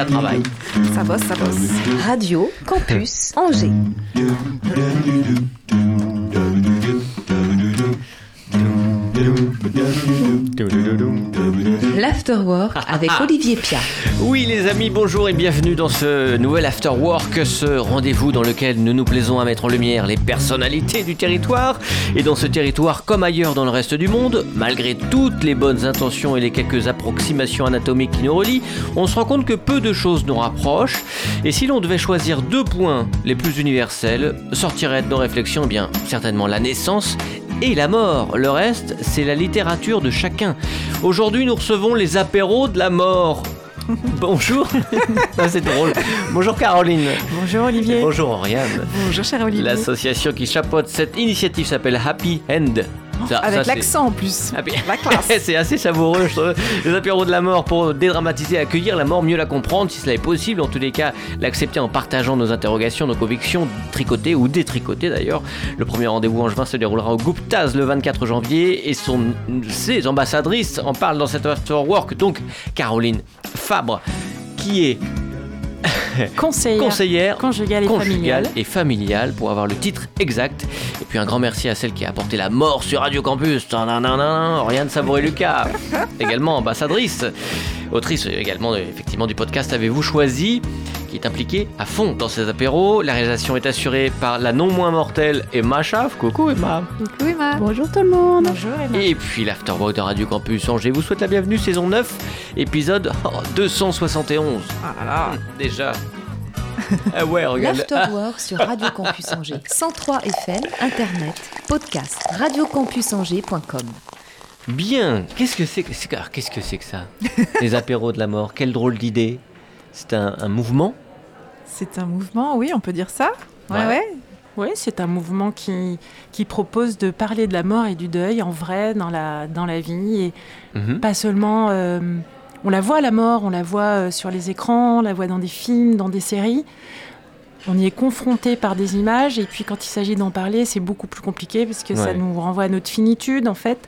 ça travaille. Ça bosse, ça bosse. Radio Campus Angers. L'Afterwork avec Olivier Pia. Oui les amis, bonjour et bienvenue dans ce nouvel After Work, ce rendez-vous dans lequel nous nous plaisons à mettre en lumière les personnalités du territoire. Et dans ce territoire, comme ailleurs dans le reste du monde, malgré toutes les bonnes intentions et les quelques approximations anatomiques qui nous relient, on se rend compte que peu de choses nous rapprochent. Et si l'on devait choisir deux points les plus universels, sortiraient de nos réflexions, eh bien certainement la naissance et la mort. Le reste, c'est la littérature de chacun. Aujourd'hui, nous recevons les apéros de la mort. Bonjour. Ah, c'est drôle. Bonjour Caroline. Bonjour Olivier. Bonjour Oriane. Bonjour cher Olivier. L'association qui chapeaute cette initiative s'appelle Happy End. Ça- Avec ça, l'accent en plus. Happy- La classe. c'est assez savoureux, je trouve. Les apéros de la mort pour dédramatiser, accueillir la mort, mieux la comprendre si cela est possible. En tous les cas, l'accepter en partageant nos interrogations, nos convictions, tricotées ou détricotées d'ailleurs. Le premier rendez-vous en juin se déroulera au Guptaz le 24 janvier et son, ses ambassadrices en parlent dans cet afterwork. Donc, Caroline Fabre, qui est Conseillère, conseillère conjugale et conjugale familiale. et familiale pour avoir le titre exact. Et puis un grand merci à celle qui a apporté la mort sur Radio Campus. Tadadadada, Oriane Savouré-Lucas, également ambassadrice, autrice également effectivement du podcast Avez-vous choisi qui est impliquée à fond dans ces apéros. La réalisation est assurée par la non moins mortelle Emma Schaff. Coucou Emma. Oui, ma. Bonjour tout le monde. Bonjour Et puis l'Afterwork de Radio Campus Angers vous souhaite la bienvenue, saison 9, épisode oh, 271. Ah là là. Déjà. Ah ouais, regarde. L'Afterwork sur Radio Campus Angers. 103 FM, Internet, podcast, radiocampusangers.com. Bien, qu'est-ce que c'est que c'est- alors, qu'est-ce que c'est que ça Les apéros de la mort, quelle drôle d'idée. C'est un, un mouvement? C'est un mouvement, oui, on peut dire ça. Ouais, Ouais. ouais. Oui, c'est un mouvement qui, qui propose de parler de la mort et du deuil en vrai dans la, dans la vie et Mhm. pas seulement. euh, on la voit la mort, on la voit euh, sur les écrans, on la voit dans des films, dans des séries. On y est confronté par des images et puis quand il s'agit d'en parler, c'est beaucoup plus compliqué parce que ça nous renvoie à notre finitude en fait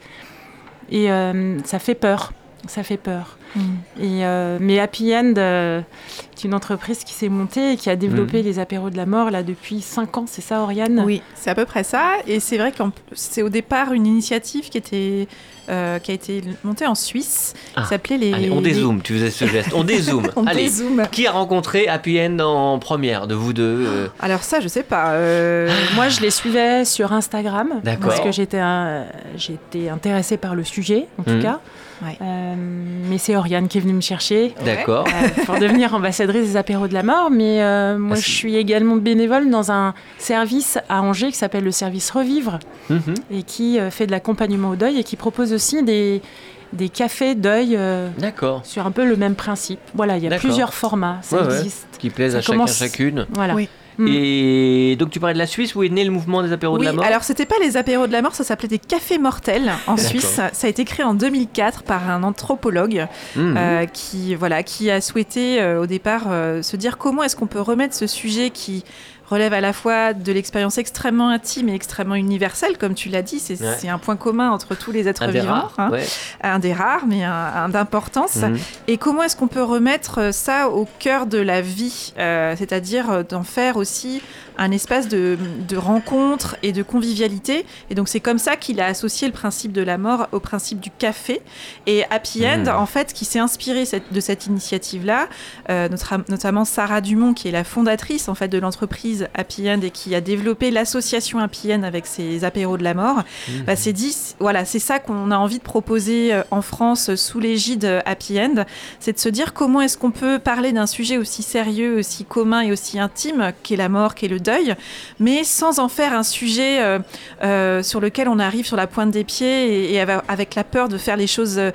et euh, ça fait peur. Ça fait peur. Mm. Et, euh, mais Happy End une entreprise qui s'est montée et qui a développé Mhm. les apéros de la mort là depuis 5 ans, c'est ça Oriane? Oui, c'est à peu près ça. Et c'est vrai que c'est au départ une initiative qui, était, euh, qui a été montée en Suisse. Ah, qui s'appelait les. Allez, on les- dézoome, tu faisais ce geste. On dézoome. On Allez. dézoome. Qui a rencontré Happy End en première de vous deux euh, Alors ça, je sais pas. euh, Moi, je les suivais sur Instagram D'accord. parce que j'étais intéressée par le sujet, en tout Mhm. cas. Ouais. Euh, mais c'est Oriane qui est venue me chercher D'accord. euh, pour devenir ambassadrice des apéros de la mort. Mais euh, moi, Ah, je suis également bénévole dans un service à Angers qui s'appelle le service Revivre Mhm. et qui euh, fait de l'accompagnement au deuil et qui propose aussi des, des cafés deuil euh, D'accord. sur un peu le même principe. Voilà, il y a plusieurs formats, ça Ouais, ouais. existe. Qui plaisent Ça à chacun, commence- chacune. Voilà. Oui. Mm. Et donc tu parlais de la Suisse où est né le mouvement des apéros Oui, de la mort alors c'était pas les apéros de la mort, ça s'appelait des cafés mortels en. Suisse. Ça a été créé en 2004 par un anthropologue Mhm. euh, qui, voilà, qui a souhaité euh, au départ euh, se dire comment est-ce qu'on peut remettre ce sujet qui relève à la fois de l'expérience extrêmement intime et extrêmement universelle, comme tu l'as dit, c'est Ouais. un point commun entre tous les êtres Un des vivants, rares. hein. ouais. un des rares, mais un, un d'importance. Mhm. Et comment est-ce qu'on peut remettre euh, ça au cœur de la vie, euh, c'est-à-dire euh, d'en faire aussi un espace de, de rencontre et de convivialité. Et donc c'est comme ça qu'il a associé le principe de la mort au principe du café. Et Happy End, Mhm. en fait, qui s'est inspiré cette- de cette initiative-là, euh, notre- notamment Sarah Dumont, qui est la fondatrice en fait de l'entreprise Happy End et qui a développé l'association Happy End avec ses apéros de la mort, Mhm. bah, c'est dit, voilà, c'est ça qu'on a envie de proposer euh, en France euh, sous l'égide Happy End, c'est de se dire comment est-ce qu'on peut parler d'un sujet aussi sérieux, aussi commun et aussi intime qu'est la mort, qu'est le deuil, mais sans en faire un sujet euh, euh, sur lequel on arrive sur la pointe des pieds et, avec la peur de faire les choses euh,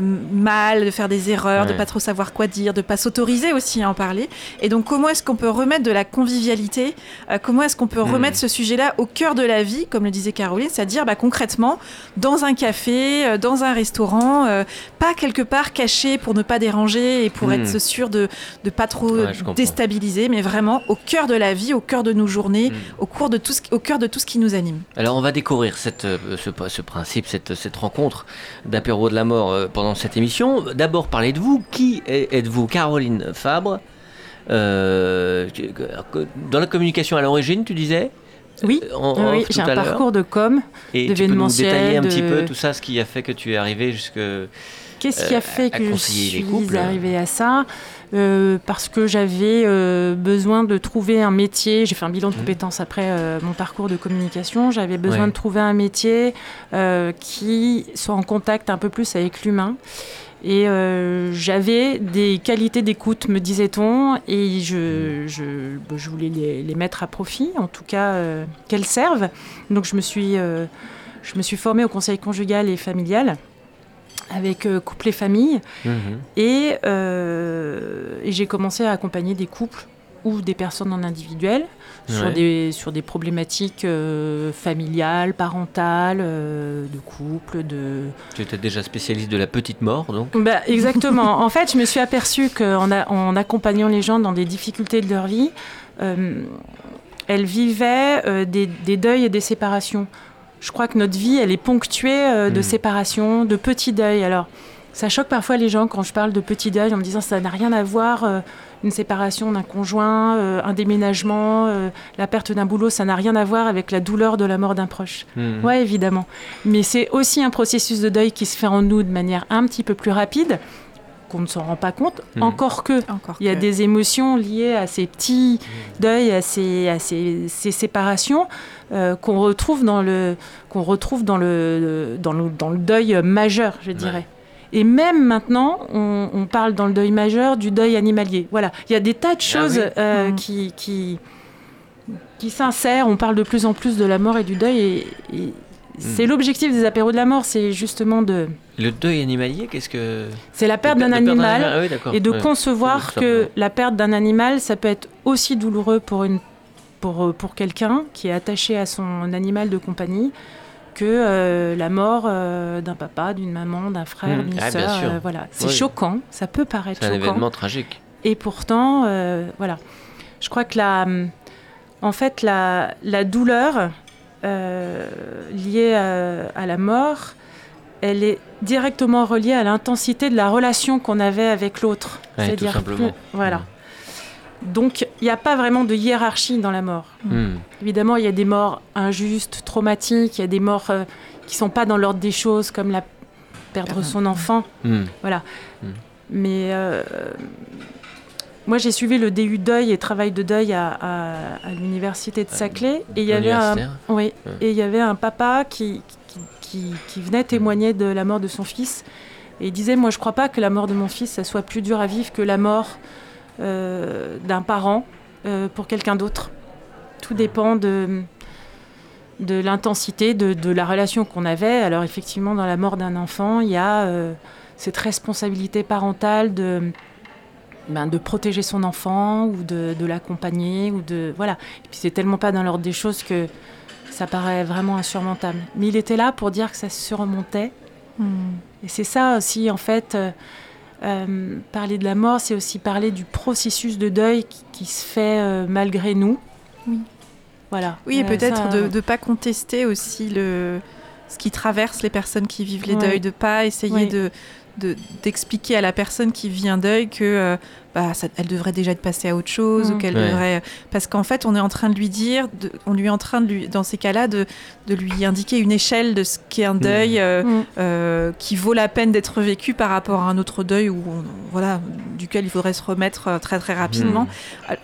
mal, de faire des erreurs, de Ouais. pas trop savoir quoi dire, de pas s'autoriser aussi à en parler. Et donc comment est-ce qu'on peut remettre de la convivialité, comment est-ce qu'on peut Mhm. remettre ce sujet-là au cœur de la vie, comme le disait Caroline, c'est-à-dire bah, concrètement dans un café, dans un restaurant, pas quelque part caché pour ne pas déranger et pour Mhm. être sûr de ne pas trop Ouais, déstabiliser, mais vraiment au cœur de la vie, au cœur cœur de nos journées, Mm. au, cours de tout ce, au cœur de tout ce qui nous anime. Alors on va découvrir cette, euh, ce, ce principe, cette, cette rencontre d'apéro de la mort euh, pendant cette émission. D'abord parlez de vous. Qui êtes-vous? Caroline Fabre Euh, Dans la communication à l'origine, tu disais? Oui, Euh, en oui, j'ai un parcours de com. Et tu peux nous détailler un petit peu tout ça, ce qui a fait que tu es arrivé jusque... Qu'est-ce qui Euh, a fait à que je suis arrivée à ça? Euh, Parce que j'avais euh, besoin de trouver un métier. J'ai fait un bilan de Mhm. compétences après euh, mon parcours de communication. J'avais besoin Ouais. de trouver un métier euh, qui soit en contact un peu plus avec l'humain. Et euh, j'avais des qualités d'écoute, me disait-on, et je, je, je voulais les, les mettre à profit, en tout cas euh, qu'elles servent. Donc je me suis, euh, je me suis formée au conseil conjugal et familial avec couple et famille, Mhm. et, et j'ai commencé à accompagner des couples ou des personnes en individuel sur, Ouais. des, sur des problématiques euh, familiales, parentales, euh, de couple, de, Tu étais déjà spécialiste de la petite mort, donc? Bah, exactement. en fait, je me suis aperçue qu'en en accompagnant les gens dans des difficultés de leur vie, euh, elles vivaient des, des deuils et des séparations. Je crois que notre vie, elle est ponctuée de Mm. séparations, de petits deuils. Alors, ça choque parfois les gens quand je parle de petits deuils en me disant ça n'a rien à voir. Une séparation d'un conjoint, euh, un déménagement, euh, la perte d'un boulot, ça n'a rien à voir avec la douleur de la mort d'un proche. Mhm. Ouais, évidemment. Mais c'est aussi un processus de deuil qui se fait en nous de manière un petit peu plus rapide, qu'on ne s'en rend pas compte. Mhm. Encore que, Encore il y a que- des émotions liées à ces petits deuils, à ces, à ces, ces séparations euh, qu'on retrouve dans le qu'on retrouve dans le dans le dans le deuil majeur, je dirais. Et même maintenant, on, on parle dans le deuil majeur du deuil animalier. Voilà, il y a des tas de choses oui. euh, Mhm. qui qui qui s'insèrent. On parle de plus en plus de la mort et du deuil, et, et c'est Mhm. l'objectif des apéros de la mort, c'est justement de Le deuil animalier, qu'est-ce que... c'est la perte d'un animal Ah oui, et de Ouais. concevoir que la perte d'un animal, ça peut être aussi douloureux pour, une, pour, pour quelqu'un qui est attaché à son animal de compagnie que euh, la mort euh, d'un papa, d'une maman, d'un frère, Hmm. d'une Ah, sœur. euh, voilà. C'est Oui. choquant, ça peut paraître C'est un choquant. événement tragique. Et pourtant, voilà. Je crois que la, en fait, la, la douleur liée à, à la mort, elle est directement reliée à l'intensité de la relation qu'on avait avec l'autre. Ouais, C'est-à-dire voilà. Donc, il n'y a pas vraiment de hiérarchie dans la mort. Mhm. Évidemment, il y a des morts injustes, traumatiques, il y a des morts euh, qui sont pas dans l'ordre des choses, comme la perdre son enfant. Mhm. Mais euh, moi, j'ai suivi le DU deuil et travail de deuil à, à- à l'université de Saclay. Et il y avait un, Universitaire. oui, Ouais. et il y avait un papa qui, qui, qui- qui venait témoigner de la mort de son fils. Et il disait, moi, je crois pas que la mort de mon fils, ça soit plus dur à vivre que la mort euh, d'un parent euh, pour quelqu'un d'autre. Tout dépend de, de l'intensité de, de la relation qu'on avait. Alors effectivement, dans la mort d'un enfant, il y a euh, cette responsabilité parentale de, ben, de protéger son enfant ou de, de l'accompagner ou de voilà. Et puis c'est tellement pas dans l'ordre des choses que ça paraît vraiment insurmontable. Mais il était là pour dire que ça se surmontait. Hmm. Et c'est ça aussi, en fait, euh, parler de la mort, c'est aussi parler du processus de deuil qui, qui se fait euh, malgré nous. Oui. Voilà. Oui, et Euh, peut-être ça, de ne pas contester aussi le, ce qui traverse les personnes qui vivent les Ouais. deuils, de pas essayer Ouais. de de- d'expliquer à la personne qui vit un deuil que euh, bah, ça- elle devrait déjà être passée à autre chose ou qu'elle Ouais. devrait parce qu'en fait on est en train de lui dire de- on lui est en train de lui dans ces cas-là de, de lui indiquer une échelle de ce qu'est un deuil euh, Mm. euh, qui vaut la peine d'être vécu par rapport à un autre deuil où on- voilà duquel il faudrait se remettre très très rapidement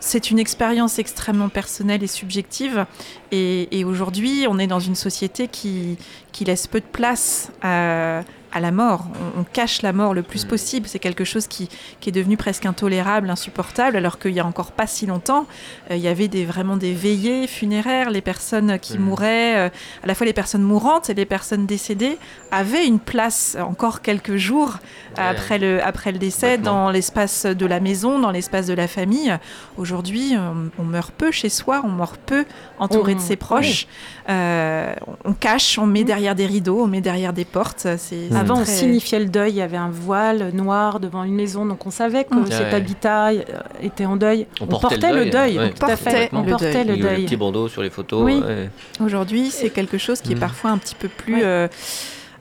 c'est une expérience extrêmement personnelle et subjective. Et, et aujourd'hui, on est dans une société qui, qui laisse peu de place à, à la mort. On, on cache la mort le plus Mhm. possible. C'est quelque chose qui, qui est devenu presque intolérable, insupportable, alors qu'il y a encore pas si longtemps, euh, il y avait des, vraiment des veillées funéraires. Les personnes qui Mhm. mouraient, euh, à la fois les personnes mourantes et les personnes décédées, avaient une place encore quelques jours Ouais. après, le, après le décès dans l'espace de la maison, dans l'espace de la famille. Aujourd'hui, on, on meurt peu chez soi, on meurt peu entouré de On- ses proches. Euh, on cache, on met Mm. derrière des rideaux, on met derrière des portes. C'est c'est Avant, on signifiait le deuil. Il y avait un voile noir devant une maison, donc on savait que Mm. cet Ouais. habitat euh, était en deuil. On On, portait portait, le le deuil, deuil. ouais. tout à fait. On Le portait deuil. le Il y a le deuil. petit bandeau sur les photos. Oui. ouais. Aujourd'hui, c'est quelque chose qui est Mm. parfois un petit peu plus. Ouais. euh,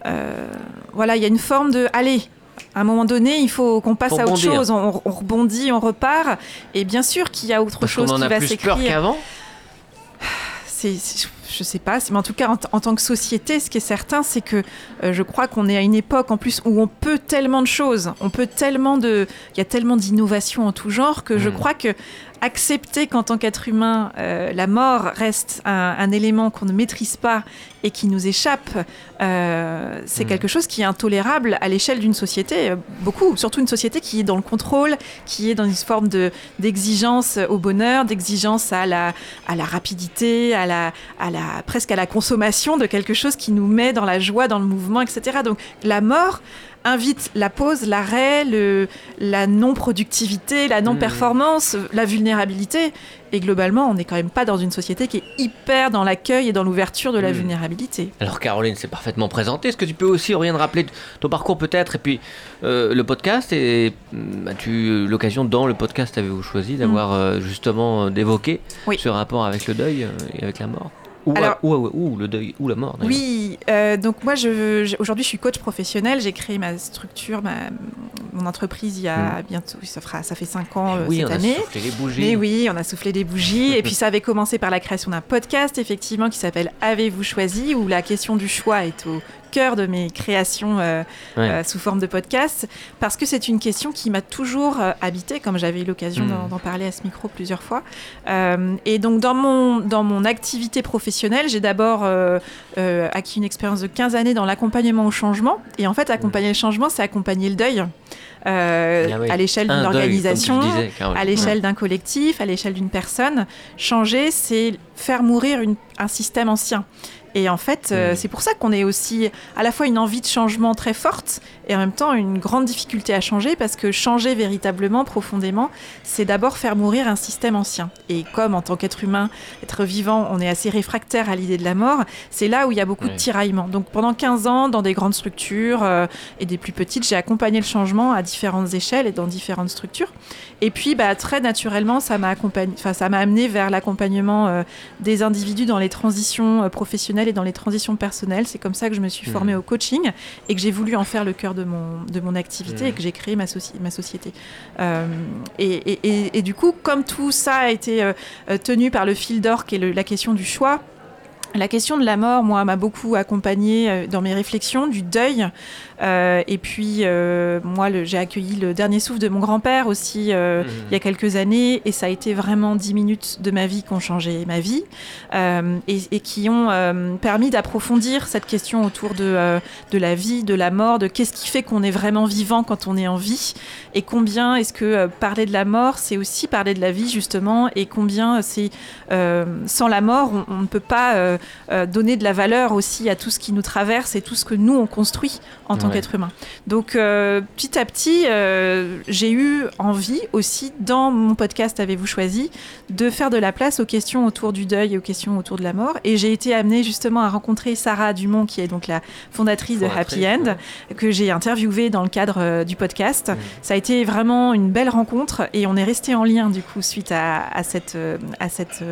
euh, voilà, il y a une forme de. Allez, à un moment donné, il faut qu'on passe à autre chose. On, on rebondit, on repart. Et bien sûr qu'il y a autre Parce chose qu'on en qui a va plus peur s'écrire. qu'avant. C'est, c'est- je sais pas, mais en tout cas, en, tant que société, ce qui est certain, c'est que euh, je crois qu'on est à une époque en plus où on peut tellement de choses, on peut tellement de, il y a tellement d'innovations en tout genre que je Mm. crois que accepter qu'en tant qu'être humain, euh, la mort reste un, un élément qu'on ne maîtrise pas et qui nous échappe, euh, c'est Mm. quelque chose qui est intolérable à l'échelle d'une société, euh, beaucoup, surtout une société qui est dans le contrôle, qui est dans une forme de d'exigence au bonheur, d'exigence à la à la rapidité, à la, à la, presque à la consommation de quelque chose qui nous met dans la joie, dans le mouvement, etc. Donc la mort invite la pause, l'arrêt, la non-productivité, la non-performance, la vulnérabilité. Et globalement, on n'est quand même pas dans une société qui est hyper dans l'accueil et dans l'ouverture de la Mm. vulnérabilité. Alors Caroline s'est parfaitement présentée. Est-ce que tu peux aussi rien de rappeler ton parcours peut-être et puis euh, le podcast et hum, as-tu eu l'occasion dans le podcast avez-vous choisi d'avoir euh, justement euh, d'évoquer. Oui. ce rapport avec le deuil euh, et avec la mort? Ou, Alors- ou, ou- ou le deuil ou la mort. Oui, euh, donc moi, je, je- aujourd'hui, je suis coach professionnel. J'ai créé ma structure, ma, mon entreprise il y a bientôt, ça, fera, ça fait cinq ans euh, oui, cette on a année. soufflé les bougies. Mais oui, on a soufflé des bougies. et puis ça avait commencé par la création d'un podcast, effectivement, qui s'appelle Avez-vous choisi où la question du choix est au cœur de mes créations euh, Ouais. euh, sous forme de podcast, parce que c'est une question qui m'a toujours euh, habité, comme j'avais eu l'occasion Mm. d'en- parler à ce micro plusieurs fois. Euh, et donc dans mon, dans mon activité professionnelle, j'ai d'abord acquis une expérience de 15 années dans l'accompagnement au changement. Et en fait, accompagner le changement, c'est accompagner le deuil. euh, Ah oui. à l'échelle Un d'une organisation, disais, à l'échelle d'un collectif, à l'échelle d'une personne. Changer, c'est faire mourir une- un système ancien. Et en fait, euh, Mm. c'est pour ça qu'on est aussi à la fois une envie de changement très forte et en même temps une grande difficulté à changer parce que changer véritablement, profondément, c'est d'abord faire mourir un système ancien. Et comme en tant qu'être humain, être vivant, on est assez réfractaire à l'idée de la mort, c'est là où il y a beaucoup de tiraillements. Donc pendant 15 ans, dans des grandes structures euh, et des plus petites, j'ai accompagné le changement à différentes échelles et dans différentes structures. Et puis, bah, très naturellement, ça m'a accompagné, enfin, ça m'a amené vers l'accompagnement euh, des individus dans les transitions euh, professionnelles et dans les transitions personnelles. C'est comme ça que je me suis formée Mhm. au coaching et que j'ai voulu en faire le cœur de mon, de mon activité Mhm. et que j'ai créé ma, soci- ma société. Euh, et, et- et- et du coup, comme tout ça a été euh, euh, tenu par le fil d'or qui est le- la question du choix, la question de la mort, moi, m'a beaucoup accompagnée dans mes réflexions, du deuil. Euh, et puis, euh, moi, j'ai accueilli le dernier souffle de mon grand-père aussi euh, Mhm. il y a quelques années. Et ça a été vraiment dix minutes de ma vie qui ont changé ma vie et, et qui ont permis d'approfondir cette question autour de, de la vie, de la mort, de qu'est-ce qui fait qu'on est vraiment vivant quand on est en vie et combien est-ce que parler de la mort, c'est aussi parler de la vie, justement, et combien c'est euh, sans la mort, on, on ne peut pas euh, euh, donner de la valeur aussi à tout ce qui nous traverse et tout ce que nous on construit en tant Ouais. qu'être humain. Donc euh, petit à petit, euh, j'ai eu envie aussi dans mon podcast Avez-vous choisi de faire de la place aux questions autour du deuil et aux questions autour de la mort. Et j'ai été amenée justement à rencontrer Sarah Dumont, qui est donc la fondatrice de Happy End, ouais. que j'ai interviewée dans le cadre euh, du podcast. Ça a été vraiment une belle rencontre et on est resté en lien du coup suite à, à cette, à cette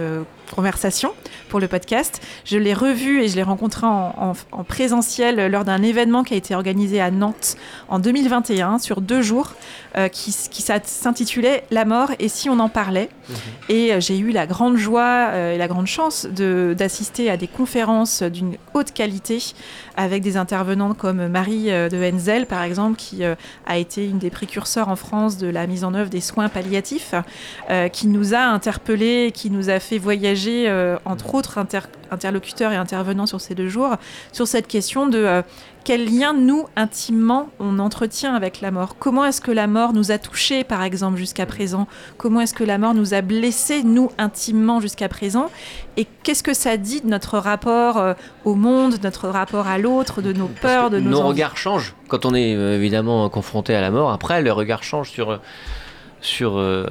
conversation pour le podcast. Je l'ai revu et je l'ai rencontré en, en- en présentiel lors d'un événement qui a été organisé à Nantes en 2021 sur deux jours euh, qui, s'intitulait La mort et si on en parlait. Mhm. Et euh, j'ai eu la grande joie euh, et la grande chance de- d'assister à des conférences d'une haute qualité avec des intervenants comme Marie de Henzel, par exemple, qui a été une des précurseurs en France de la mise en œuvre des soins palliatifs, qui nous a interpellés, qui nous a fait voyager, entre autres inter- interlocuteurs et intervenants sur ces deux jours, sur cette question de quel lien nous, intimement, on entretient avec la mort? Comment est-ce que la mort nous a touchés, par exemple, jusqu'à présent? Comment est-ce que la mort nous a blessés, nous, intimement, jusqu'à présent? Et qu'est-ce que ça dit de notre rapport euh, au monde, de notre rapport à l'autre, de nos Parce peurs, de nos nos envies? regards changent quand on est euh, évidemment confronté à la mort. Après, le regard change sur euh, sur euh,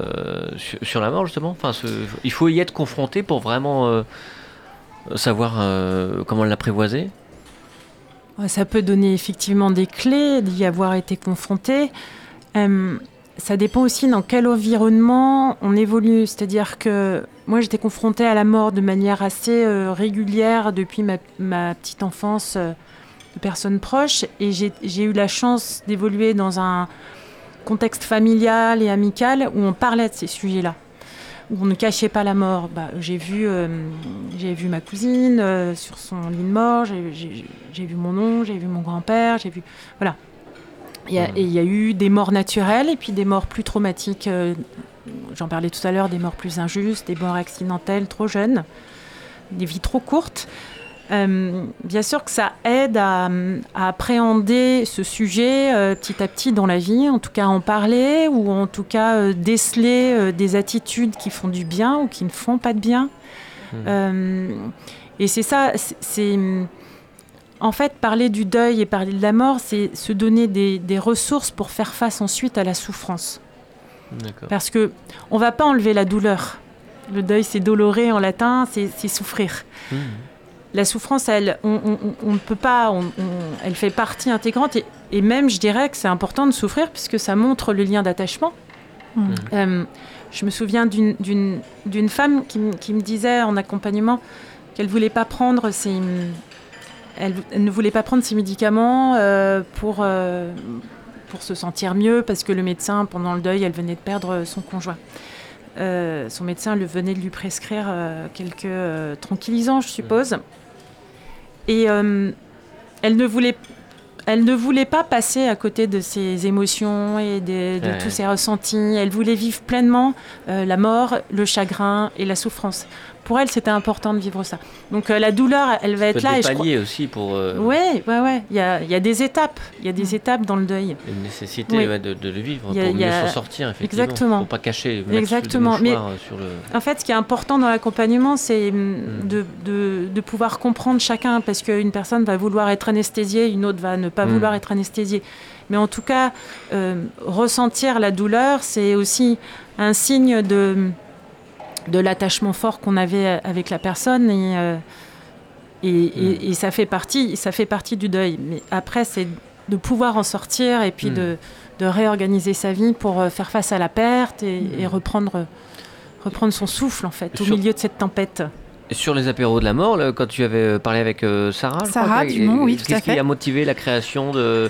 sur, sur la mort justement. Enfin, ce- il faut y être confronté pour vraiment euh, savoir comment l'apprivoiser. Ça peut donner effectivement des clés d'y avoir été confronté. Euh, ça dépend aussi dans quel environnement on évolue. C'est-à-dire que moi, j'étais confrontée à la mort de manière assez euh, régulière depuis ma, petite enfance euh, de personnes proches. Et j'ai eu la chance d'évoluer dans un contexte familial et amical où on parlait de ces sujets-là on ne cachait pas la mort. Bah, j'ai vu, euh, vu ma cousine sur son lit de mort, j'ai vu mon oncle, j'ai vu mon grand-père, j'ai vu voilà. Il il y, a eu des morts naturelles et puis des morts plus traumatiques j'en parlais tout à l'heure, des morts plus injustes, des morts accidentelles trop jeunes, des vies trop courtes. Euh, bien sûr que ça aide à, appréhender ce sujet euh, petit à petit dans la vie, en tout cas en parler, ou en tout cas euh, déceler des attitudes qui font du bien ou qui ne font pas de bien. Hmm. et c'est ça, c'est en fait parler du deuil et parler de la mort, c'est se donner des ressources pour faire face ensuite à la souffrance. Parce que on va pas enlever la douleur. Le deuil, c'est doloré en latin, c'est souffrir. Mmh. La souffrance, elle, on ne peut pas, elle fait partie intégrante. Et, même, je dirais que c'est important de souffrir puisque ça montre le lien d'attachement. Mmh. Euh, je me souviens d'une femme qui, me disait en accompagnement qu'elle voulait pas prendre ses, elle, ne voulait pas prendre ses médicaments euh, pour, euh, pour se sentir mieux parce que le médecin, pendant le deuil, elle venait de perdre son conjoint. Euh, son médecin le venait de lui prescrire euh, quelques euh, tranquillisants, je suppose. Et elle ne voulait elle ne voulait pas passer à côté de ses émotions et de, tous ses ressentis. Elle voulait vivre pleinement la mort, le chagrin et la souffrance pour elle, c'était important de vivre ça. Donc euh, la douleur, elle va être là. Et je aussi pour. Euh... Ouais, ouais, ouais. Il y a, y a, des étapes. Il y a des mm. étapes dans le deuil. Une nécessité de, de, le vivre pour mieux s'en sortir, effectivement. Exactement. Pour pas cacher. Exactement. Mais sur le... en fait, ce qui est important dans l'accompagnement, c'est mm, mm. de, de, pouvoir comprendre chacun, parce qu'une personne va vouloir être anesthésiée, une autre va ne pas vouloir être anesthésiée. Mais en tout cas, euh, ressentir la douleur, c'est aussi un signe de de l'attachement fort qu'on avait avec la personne et, euh, mm. et, ça fait partie ça fait partie du deuil mais après c'est de pouvoir en sortir et puis mm. de, de, réorganiser sa vie pour euh, faire face à la perte et, mm. reprendre reprendre son souffle en fait au milieu de cette tempête sur les apéros de la mort, quand tu avais euh, parlé avec Sarah, Sarah Dumont, oui, tout à fait. Qu'est-ce qui a motivé la création de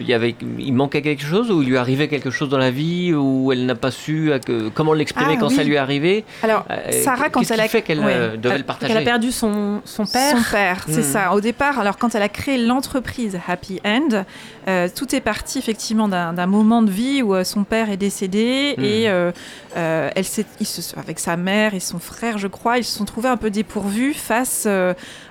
il, y avait, il manquait quelque chose ou il lui arrivait quelque chose dans la vie ou elle n'a pas su comment l'exprimer ah quand ça lui est arrivé? Alors, euh, Sarah, quand elle a fait qu'elle euh, devait le partager? Elle a perdu son, son père? Son père, c'est hmm. ça. Au départ, alors quand elle a créé l'entreprise Happy End, euh, tout est parti effectivement d'un moment de vie où son père est décédé hmm. et elle se, avec sa mère et son frère, je crois, ils se sont trouvés un peu dépourvus face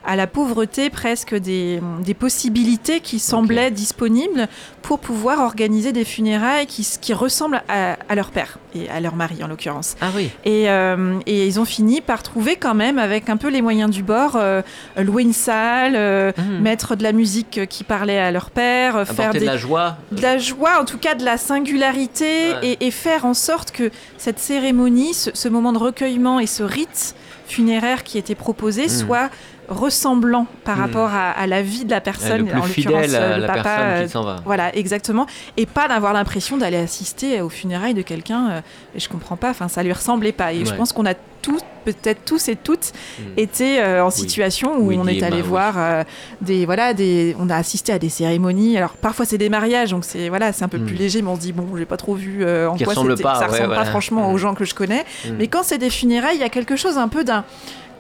à la pauvreté presque des, des possibilités qui semblaient disponibles pour pouvoir organiser des funérailles qui, qui ressemblent à, leur père et à leur mari en l'occurrence. Ah oui. Et, euh, et, ils ont fini par trouver quand même, avec un peu les moyens du bord, euh, louer une salle, euh, mmh. mettre de la musique qui parlait à leur père, faire de la joie. De la joie, en tout cas de la singularité, et, et, faire en sorte que cette cérémonie, ce, moment de recueillement et ce rite funéraire qui était proposé mmh. soit ressemblant par hmm. rapport à, la vie de la personne, le plus en fidèle à la personne qui s'en va. Voilà, exactement. Et pas d'avoir l'impression d'aller assister aux funérailles de quelqu'un. Euh, et je comprends pas. Enfin, ça lui ressemblait pas. Et je pense qu'on a tous, peut-être tous et toutes, hmm. été euh, en situation où on est allé voir euh, des, voilà, des, on a assisté à des cérémonies. Alors parfois c'est des mariages, donc c'est voilà, c'est un peu plus hmm. léger, mais on se dit bon, j'ai pas trop vu en quoi c'était. Ça ressemble pas franchement aux gens que je connais. Mais quand c'est des funérailles, il y a quelque chose un peu d'un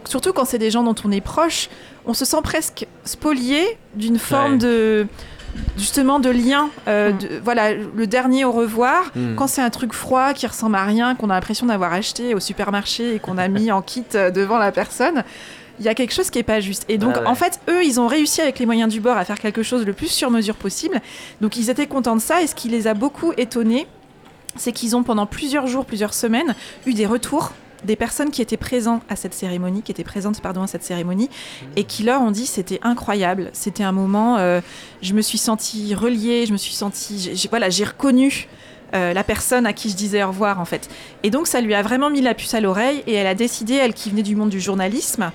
surtout quand c'est des gens dont on est proche, on se sent presque spolié d'une forme de justement de lien. Euh, mm. voilà, le dernier au revoir. Mm. Quand c'est un truc froid qui ressemble à rien, qu'on a l'impression d'avoir acheté au supermarché et qu'on a mis en kit euh, devant la personne. Il y a quelque chose qui est pas juste. Et donc, en fait, eux, ils ont réussi avec les moyens du bord à faire quelque chose le plus sur mesure possible. Donc, ils étaient contents de ça. Et ce qui les a beaucoup étonnés, c'est qu'ils ont pendant plusieurs jours, plusieurs semaines, eu des retours des personnes qui étaient présentes à cette cérémonie, qui étaient présentes pardon à cette cérémonie, et qui leur ont dit c'était incroyable, c'était un moment, euh, je me suis sentie reliée, je me suis sentie, voilà, j'ai reconnu euh, la personne à qui je disais au revoir en fait. Et donc ça lui a vraiment mis la puce à l'oreille et elle a décidé, elle qui venait du monde du journalisme,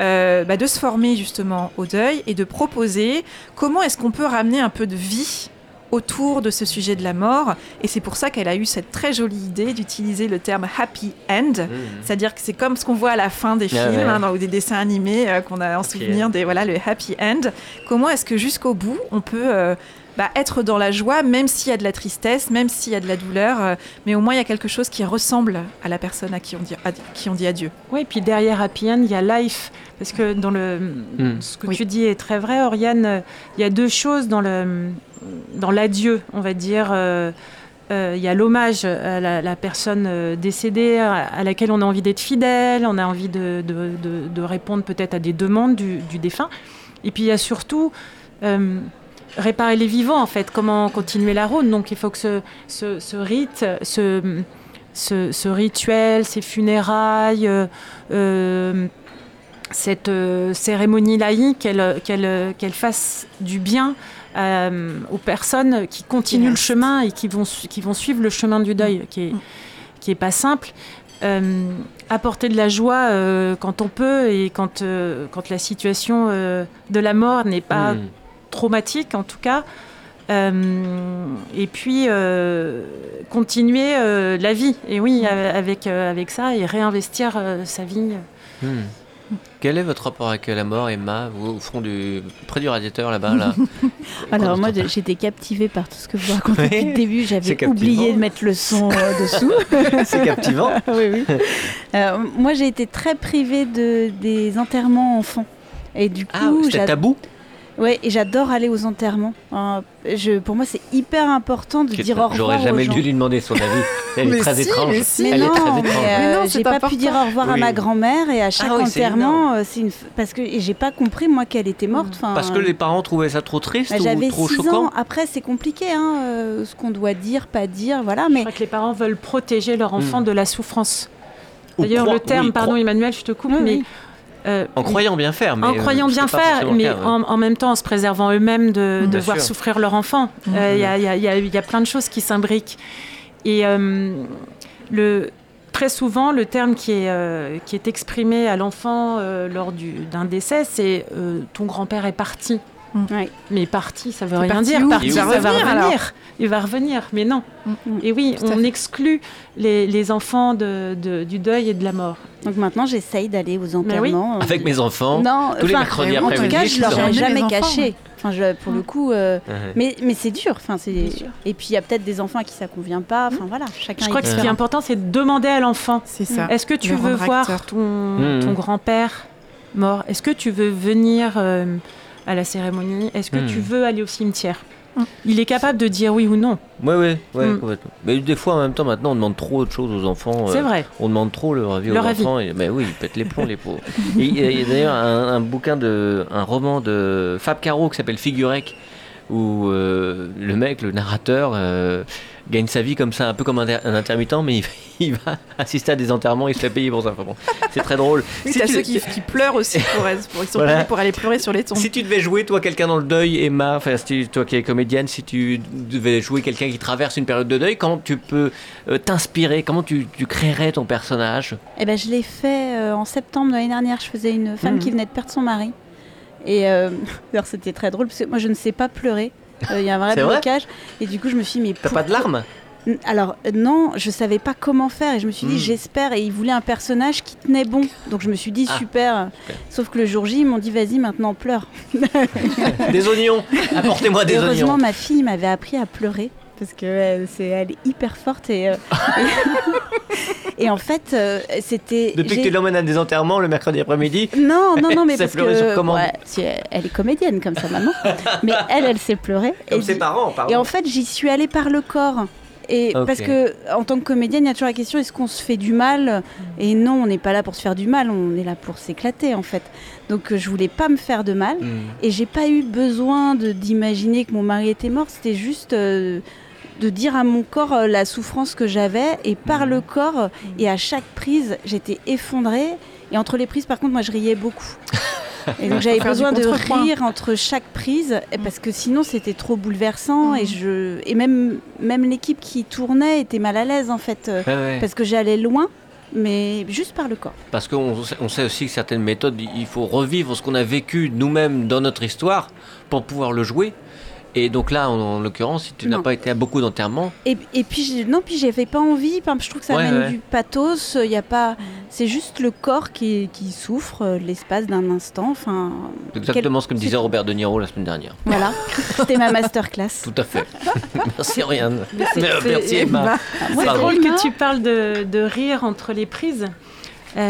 euh, bah, de se former justement au deuil et de proposer comment est-ce qu'on peut ramener un peu de vie autour de ce sujet de la mort. Et c'est pour ça qu'elle a eu cette très jolie idée d'utiliser le terme happy end. C'est-à-dire que c'est comme ce qu'on voit à la fin des Ah films hein, dans- ou des dessins animés euh, qu'on a en souvenir des voilà le happy end. Comment est-ce que jusqu'au bout on peut euh, bah, être dans la joie, même s'il y a de la tristesse, même s'il y a de la douleur, euh, mais au moins il y a quelque chose qui ressemble à la personne à qui on dit, à qui on dit adieu. Oui, et puis derrière Happy End, il y a Life. Parce que dans le, Mm. ce que Oui. tu dis est très vrai, Oriane. euh, Il y a deux choses dans le dans l'adieu, on va dire. euh, euh, Il y a l'hommage à la, la personne euh, décédée à, à laquelle on a envie d'être fidèle, on a envie de, de- de- de répondre peut-être à des demandes du, du défunt. Et puis il y a surtout euh, réparer les vivants, en fait, comment continuer la route. Donc il faut que ce, ce, ce rite, ce, ce, ce rituel, ces funérailles, euh, euh, cette euh, cérémonie laïque, qu'elle qu'elle qu'elle fasse du bien euh, aux personnes qui continuent le chemin et qui vont, qui vont suivre le chemin du deuil, qui est, Mm. qui est pas simple. Euh, apporter de la joie euh, quand on peut et quand, euh, quand la situation euh, de la mort n'est pas Hmm. Traumatique en tout cas. Euh, et puis euh, continuer euh, la vie, et oui, a- avec, euh, avec ça, et réinvestir euh, sa vie. Hmm. Quel est votre rapport avec la mort, Emma Vous, au fond du près du radiateur là-bas là. Alors moi, j'étais captivée par tout ce que vous racontez depuis le début. J'avais oublié de mettre le son euh, dessous. C'est captivant. oui, oui. Euh, moi, j'ai été très privée de, des enterrements enfants. Et du Ah, coup, c'était j'ad- tabou ouais, et j'adore aller aux enterrements. Je, pour moi, c'est hyper important de dire au revoir J'aurais aux jamais gens. dû lui demander son avis. Elle est très si, étrange. mais si. Mais Elle non, est très mais, étrange. euh, j'ai pas pu dire au revoir à ma grand-mère et à chaque Ah oui, enterrement, euh, c'est une parce que j'ai pas compris moi qu'elle était morte. Enfin, Parce que les parents trouvaient ça trop triste bah, ou trop 6 choquant ans. Après, c'est compliqué, hein, euh, ce qu'on doit dire, pas dire, voilà. Je Mais crois que les parents veulent protéger leur enfant Mm. de la souffrance. Ou D'ailleurs, le terme, oui, pardon Emmanuel, je te coupe, mais. Euh, En croyant bien faire, mais en euh, croyant bien faire, mais ouais. en, en même temps en se préservant eux-mêmes de, de Bien voir sûr. souffrir leur enfant. Euh, Il y, a, y y y plein de choses qui s'imbriquent. Et euh, le, très souvent, le terme qui est, euh, qui est exprimé à l'enfant euh, lors du- d'un décès, c'est euh, ton grand-père est parti. Ouais. Mais parti, ça veut rien parti dire. Parti, Il ça va revenir, alors Il va revenir, mais non. Mm. Et oui, Tout on exclut les, les enfants de- de- du deuil et de la mort. Donc maintenant, j'essaye d'aller aux oui. enterrements. euh, Avec mes enfants. Non, tous les mercredis en tout après-midi, cas, je je leur ai jamais caché. Enfin, je- pour le coup, euh, Ouais. mais, mais c'est dur. Enfin, c'est et puis il y a peut-être des enfants à qui ça convient pas. Enfin voilà, chacun. Je crois que ce qui est important, c'est de demander à l'enfant C'est ça. Est-ce que tu Le veux voir acteur. ton, ton grand-père mort? Est-ce que tu veux venir euh, à la cérémonie Est-ce que tu veux aller au cimetière Mhm. Il est capable de dire oui ou non. Ouais, ouais, ouais, Mm. complètement. Mais des fois, en même temps, maintenant, on demande trop de choses aux enfants. C'est euh, vrai. On demande trop leur avis aux Leur avis. enfants. Et, mais oui, ils pètent les plombs, les pauvres. Et Il y a, d'ailleurs un, un bouquin de, un roman de Fab Caro qui s'appelle Figurec, où euh, le mec, le narrateur, euh, gagne sa vie comme ça, un peu comme un, un intermittent, mais il, il va assister à des enterrements, il se fait payer pour ça. Enfin bon, c'est très drôle. Oui, Si t'as tu- ceux qui, qui pleurent aussi pour, pour, ils sont Voilà. payés pour aller pleurer sur les tombes. Si tu devais jouer, toi, quelqu'un dans le deuil, Emma, enfin, si- toi qui es comédienne, si tu devais jouer quelqu'un qui traverse une période de deuil, comment tu peux euh, t'inspirer? Comment tu, tu créerais ton personnage? Eh ben, je l'ai fait euh, en septembre de l'année dernière. Je faisais une femme Mhm. qui venait de perdre son mari. Et euh, d'ailleurs, c'était très drôle parce que moi, je ne sais pas pleurer. Euh, Il y a un vrai blocage. et du coup, je me suis dit, mais T'as pas de larmes Alors non, je savais pas comment faire et je me suis dit Hmm. j'espère et ils voulaient un personnage qui tenait bon. Donc je me suis dit Ah, super. Sauf que le jour J, ils m'ont dit vas-y maintenant pleure. Des oignons Apportez-moi des Et heureusement oignons ma fille m'avait appris à pleurer parce que euh, c'est elle est hyper forte et euh, et, et en fait euh, c'était Depuis que tu l'emmènes à des enterrements le mercredi après-midi non, non, non, mais parce que ouais, si, elle est comédienne comme sa maman, mais elle, elle sait pleurer. Comme et, ses parents, pardon. et en fait, j'y suis allée par le corps. Et parce que en tant que comédienne, il y a toujours la question est-ce qu'on se fait du mal? Et non, on n'est pas là pour se faire du mal, on est là pour s'éclater en fait. Donc je voulais pas me faire de mal. Hmm. Et j'ai pas eu besoin de- d'imaginer que mon mari était mort. C'était juste euh, de dire à mon corps euh, la souffrance que j'avais. Et par le corps, et à chaque prise, j'étais effondrée. Et entre les prises, par contre, moi, je riais beaucoup. Et donc j'avais besoin de rire entre chaque prise parce que sinon c'était trop bouleversant et je et même même l'équipe qui tournait était mal à l'aise en fait euh, Ouais, ouais. parce que j'allais loin mais juste par le corps. Parce qu'on sait- on sait aussi que certaines méthodes, il faut revivre ce qu'on a vécu nous-mêmes dans notre histoire pour pouvoir le jouer. Et donc là, en, en l'occurrence, si tu n'as pas été à beaucoup d'enterrements, Et, et puis non puis j'avais pas envie je trouve que ça Ouais, amène ouais. du pathos il y a pas c'est juste le corps qui, qui souffre euh, l'espace d'un instant enfin c'est exactement quel- ce que me disait Robert De Niro la semaine dernière. voilà c'était ma masterclass. Tout à fait. Merci c'est- Merci Emma. C'est Pardon. drôle que tu parles de, de rire entre les prises. Euh,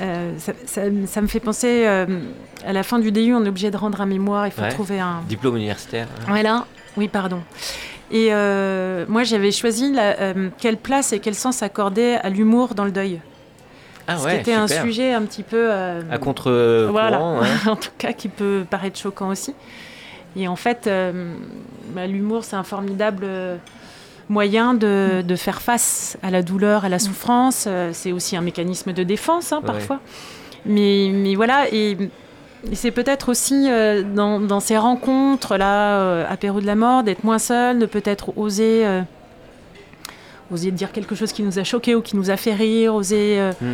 euh, ça, ça- ça me fait penser euh, à la fin du DU, on est obligé de rendre un mémoire, il faut Ouais. trouver un. Diplôme universitaire. hein. Voilà, oui, pardon. Et euh, moi, j'avais choisi la- euh, quelle place et quel sens accorder à l'humour dans le deuil. Ah Ce ouais, qui était un sujet un petit peu. euh, À contre voilà, en tout cas, qui peut paraître choquant aussi. Et en fait, bah, l'humour, c'est un formidable moyen de, de faire face à la douleur, à la souffrance. C'est aussi un mécanisme de défense, hein, Ouais. parfois. Mais, mais voilà, et, et c'est peut-être aussi euh, dans, dans ces rencontres-là, euh, apéro de la mort, d'être moins seul, de peut-être oser... euh, oser dire quelque chose qui nous a choqué ou qui nous a fait rire, oser euh, Hmm.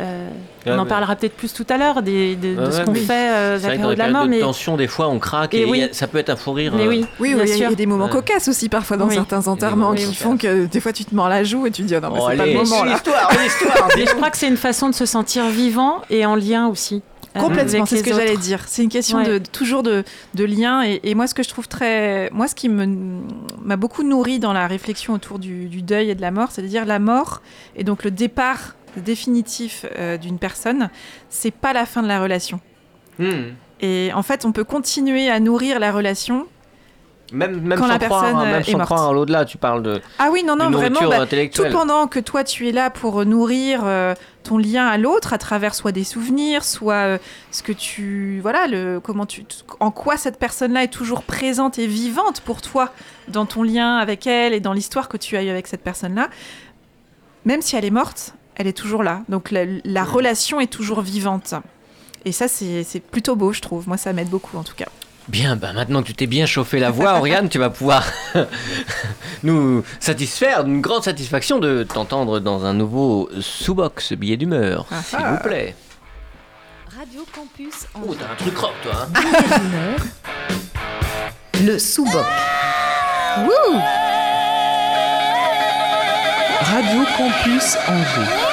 euh, Ouais, on en parlera peut-être plus tout à l'heure de, ce ouais, qu'on fait euh, d'apéro les de la mort, de mais, tension, des fois, on craque Et et, oui. y a- ça peut être un fou rire. mais euh, oui, Oui, il y a- y des moments Ouais. cocasses aussi parfois dans Oui. certains enterrements qui font que des fois tu te mords la joue et tu te dis ah non mais Oh, c'est pas allez, le moment une là. histoire, une histoire. Et je crois que c'est une façon de se sentir vivant et en lien aussi. Euh, Complètement, c'est ce que j'allais dire. C'est une question Ouais. de toujours de, de lien. Et, et moi, ce que je trouve très, moi, ce qui me m'a beaucoup nourri dans la réflexion autour du, du deuil et de la mort, c'est-à-dire la mort et donc le départ définitif euh, d'une personne, c'est pas la fin de la relation. Hmm. Et en fait, on peut continuer à nourrir la relation. Même, même Quand sans la croire, personne, hein, même euh, est sans morte. croire à l'au-delà, tu parles de, Ah oui, non, non, vraiment. bah, tout pendant que toi tu es là pour nourrir euh, ton lien à l'autre à travers soit des souvenirs, soit euh, ce que tu voilà le comment tu en quoi cette personne-là est toujours présente et vivante pour toi dans ton lien avec elle et dans l'histoire que tu as eue avec cette personne-là. Même si elle est morte, elle est toujours là. Donc la, la relation est toujours vivante. Et ça c'est plutôt beau, je trouve. Moi ça m'aide beaucoup en tout cas. Bien, bah maintenant que tu t'es bien chauffé la voix, Oriane, tu vas pouvoir nous satisfaire d'une grande satisfaction de t'entendre dans un nouveau sous-box billet d'humeur, Ah s'il ah. vous plaît. Radio Campus Oh, Angers. t'as un truc rock, toi. hein. Billet d'humeur. Le sous-boc. Radio Campus Angers.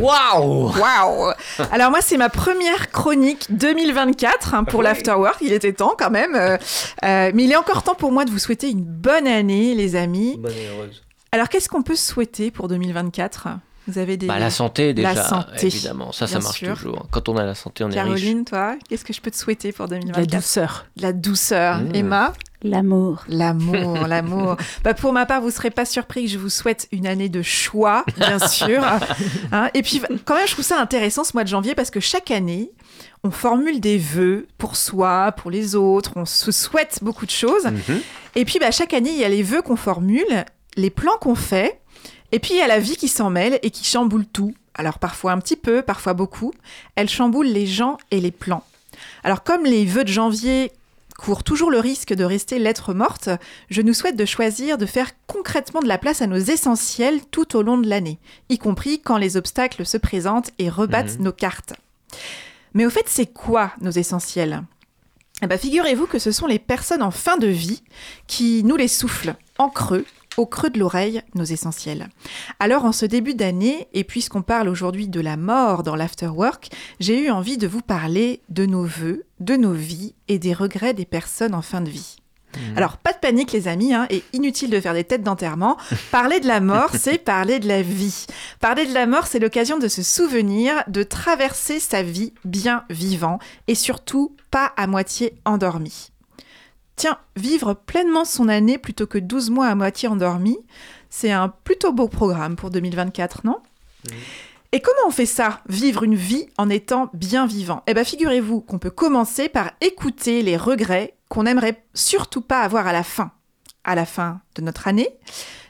Waouh Waouh Alors moi c'est ma première chronique 2024 hein, pour Ouais. l'Afterwork. Il était temps quand même. euh, euh, mais il est encore temps pour moi de vous souhaiter une bonne année les amis. Bonne et heureuse. Alors qu'est-ce qu'on peut souhaiter pour 2024 Vous avez des... Bah, la santé, déjà, La santé, évidemment. Ça, ça marche sûr. toujours. Quand on a la santé, on est riche. Caroline, toi, qu'est-ce que je peux te souhaiter pour De la 2024 douceur. La douceur. Mmh. Emma? L'amour. L'amour, l'amour. Bah pour ma part, vous serez pas surpris que je vous souhaite une année de choix, bien sûr. Hein, et puis, quand même, je trouve ça intéressant ce mois de janvier parce que chaque année, on formule des vœux pour soi, pour les autres, on se souhaite beaucoup de choses. Mhm. Et puis, bah, chaque année, il y a les vœux qu'on formule, les plans qu'on fait, et puis il y a la vie qui s'en mêle et qui chamboule tout. Alors parfois un petit peu, parfois beaucoup. Elle chamboule les gens et les plans. Alors comme les vœux de janvier courent toujours le risque de rester lettre morte, je nous souhaite de choisir de faire concrètement de la place à nos essentiels tout au long de l'année, y compris quand les obstacles se présentent et rebattent Mhm. nos cartes. Mais au fait, c'est quoi nos essentiels? Eh ben, Figurez-vous que ce sont les personnes en fin de vie qui nous les soufflent en creux, au creux de l'oreille, nos essentiels. Alors, en ce début d'année, et puisqu'on parle aujourd'hui de la mort dans l'afterwork, j'ai eu envie de vous parler de nos voeux, de nos vies et des regrets des personnes en fin de vie. Alors, pas de panique, les amis, hein, et inutile de faire des têtes d'enterrement. Parler de la mort, c'est parler de la vie. Parler de la mort, c'est l'occasion de se souvenir, de traverser sa vie bien vivant, et surtout pas à moitié endormi. Tiens, vivre pleinement son année plutôt que 12 mois à moitié endormi, c'est un plutôt beau programme pour 2024, non? Et comment on fait ça, vivre une vie en étant bien vivant? Eh bien, figurez-vous qu'on peut commencer par écouter les regrets qu'on n'aimerait surtout pas avoir à la fin. À la fin de notre année,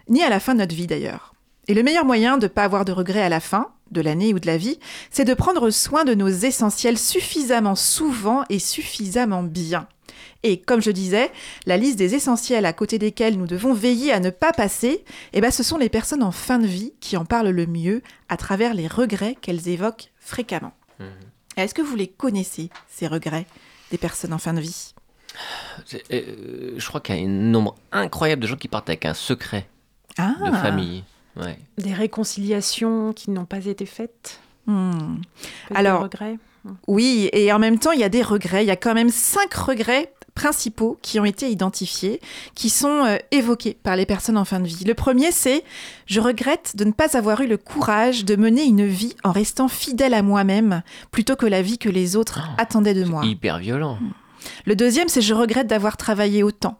ni à la fin de notre vie d'ailleurs. Et le meilleur moyen de ne pas avoir de regrets à la fin, de l'année ou de la vie, c'est de prendre soin de nos essentiels suffisamment souvent et suffisamment bien. Et comme je disais, la liste des essentiels à côté desquels nous devons veiller à ne pas passer, eh ben, ce sont les personnes en fin de vie qui en parlent le mieux à travers les regrets qu'elles évoquent fréquemment. Mhm. Est-ce que vous les connaissez, ces regrets des personnes en fin de vie? Euh, je crois qu'il y a un nombre incroyable de gens qui partent avec un secret Ah de famille. Ouais. Des réconciliations qui n'ont pas été faites? Hmm. peut-être Alors- des regrets? Oui, et en même temps, il y a des regrets. Il y a quand même cinq regrets principaux qui ont été identifiés, qui sont euh, évoqués par les personnes en fin de vie. Le premier, c'est je regrette de ne pas avoir eu le courage de mener une vie en restant fidèle à moi-même plutôt que la vie que les autres Oh, attendaient de moi. Hyper violent. Le deuxième, c'est je regrette d'avoir travaillé autant.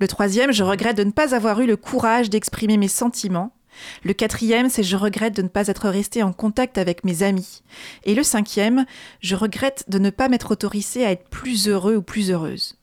Le troisième, je regrette de ne pas avoir eu le courage d'exprimer mes sentiments. Le quatrième, c'est je regrette de ne pas être resté en contact avec mes amis. Et le cinquième, je regrette de ne pas m'être autorisé à être plus heureux ou plus heureuse.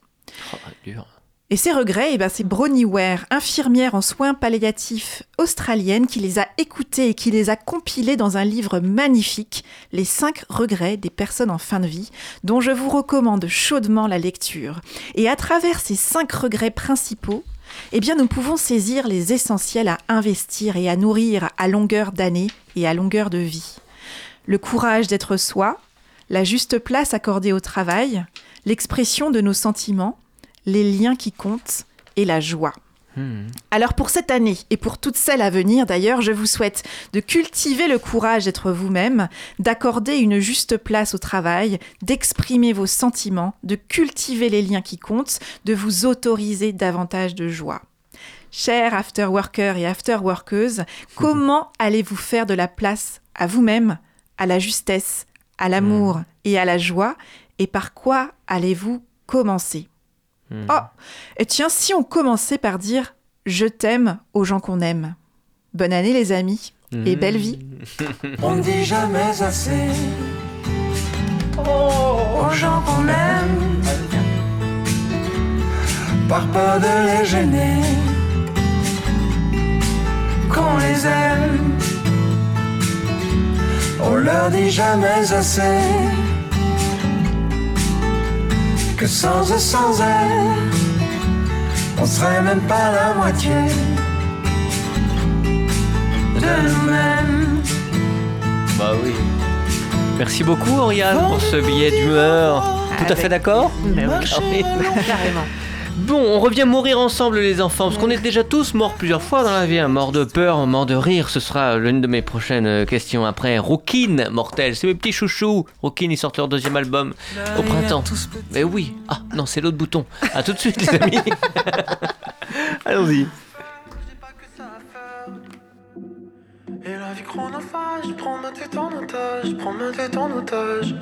Oh, dur. Et ces regrets, eh ben, c'est Bronnie Ware, infirmière en soins palliatifs australienne, qui les a écoutés et qui les a compilés dans un livre magnifique, Les cinq regrets des personnes en fin de vie, dont je vous recommande chaudement la lecture. Et à travers ces cinq regrets principaux, eh bien, nous pouvons saisir les essentiels à investir et à nourrir à longueur d'année et à longueur de vie. Le courage d'être soi, la juste place accordée au travail, l'expression de nos sentiments, les liens qui comptent et la joie. Hmm. Alors pour cette année et pour toutes celles à venir d'ailleurs, je vous souhaite de cultiver le courage d'être vous-même, d'accorder une juste place au travail, d'exprimer vos sentiments, de cultiver les liens qui comptent, de vous autoriser davantage de joie. Chers afterworkers et afterworkeuses, comment allez-vous faire de la place à vous-même, à la justesse, à l'amour et à la joie Et par quoi allez-vous commencer? Hmm. Oh, et tiens, si on commençait par dire je t'aime aux gens qu'on aime. Bonne année les amis et Hmm. belle vie. On ne dit jamais assez aux gens qu'on aime Par peur de les gêner Qu'on les aime On leur dit jamais assez Que sans eux, sans elles On serait même pas la moitié De nous-mêmes Bah oui. Merci beaucoup, Oriane, pour ce billet d'humeur. Tout à fait d'accord Carrément. Bon, on revient mourir ensemble, les enfants, parce qu'on est déjà tous morts plusieurs fois dans la vie. hein. Mort de peur, mort de rire, ce sera l'une de mes prochaines euh, questions après. Rookin, mortel, c'est mes petits chouchous. Rookin, ils sortent leur deuxième album au printemps. Mais oui, ah non, c'est l'autre bouton. À tout de suite, les amis. Allons-y. Et la vie chronophage, prends ma tête en otage, prends ma tête en otage.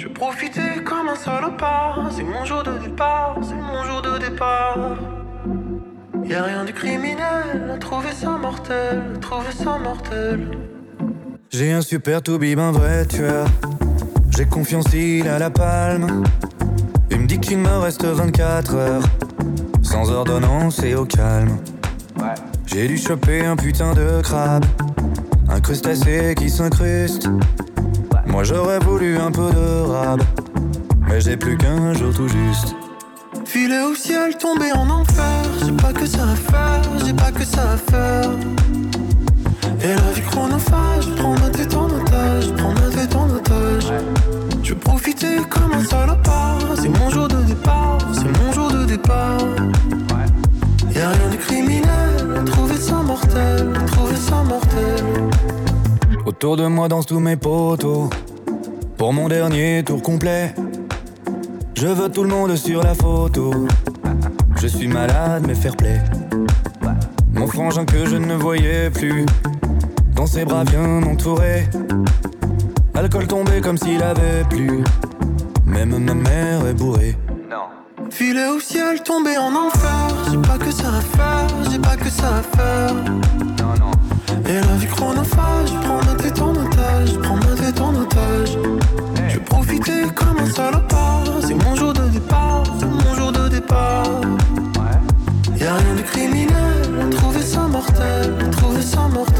Je profiter comme un salopard, c'est mon jour de départ, c'est mon jour de départ. Y'a rien de criminel, trouver ça mortel, trouver ça mortel. J'ai un super toubib, un vrai tueur. J'ai confiance, il a la palme. Il me dit qu'il me reste 24 heures. Sans ordonnance et au calme. J'ai dû choper un putain de crabe. Un crustacé qui s'incruste. Moi j'aurais voulu un peu de rab. Mais j'ai plus qu'un jour tout juste. Filer au ciel, tomber en enfer, j'ai pas que ça à faire, j'ai pas que ça à faire. Et la vie chronophage, prends ma tête en otage, prends ma tête en otage. Je veux profiter comme un salopard, c'est mon jour de départ, c'est mon jour de départ. Y'a rien de criminel, trouver ça mortel, trouver ça mortel. Autour de moi dansent tous mes potos. Pour mon dernier tour complet, je veux tout le monde sur la photo. Je suis malade, mais fair play. Mon frangin que je ne voyais plus, dans ses bras bien entouré. Alcool tombé comme s'il avait plu. Même ma mère est bourrée. Filer au ciel, tomber en enfer, j'ai pas que ça à faire, j'ai pas que ça à faire. Et la vie chronophage, prends ma tête en otage, prends ma tête en otage. Je veux profiter comme un salopard, c'est mon jour de départ, c'est mon jour de départ. Y'a rien de criminel, trouver ça mortel, trouver ça mortel.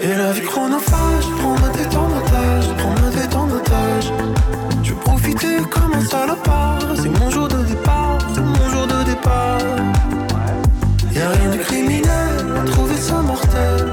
Et la vie chronophage, prends ma tête en otage, prends ma tête en otage. Je veux profiter comme un salopard. C'est mon jour de départ, c'est mon jour de départ. Y'a rien de criminel, trouver ça mortel,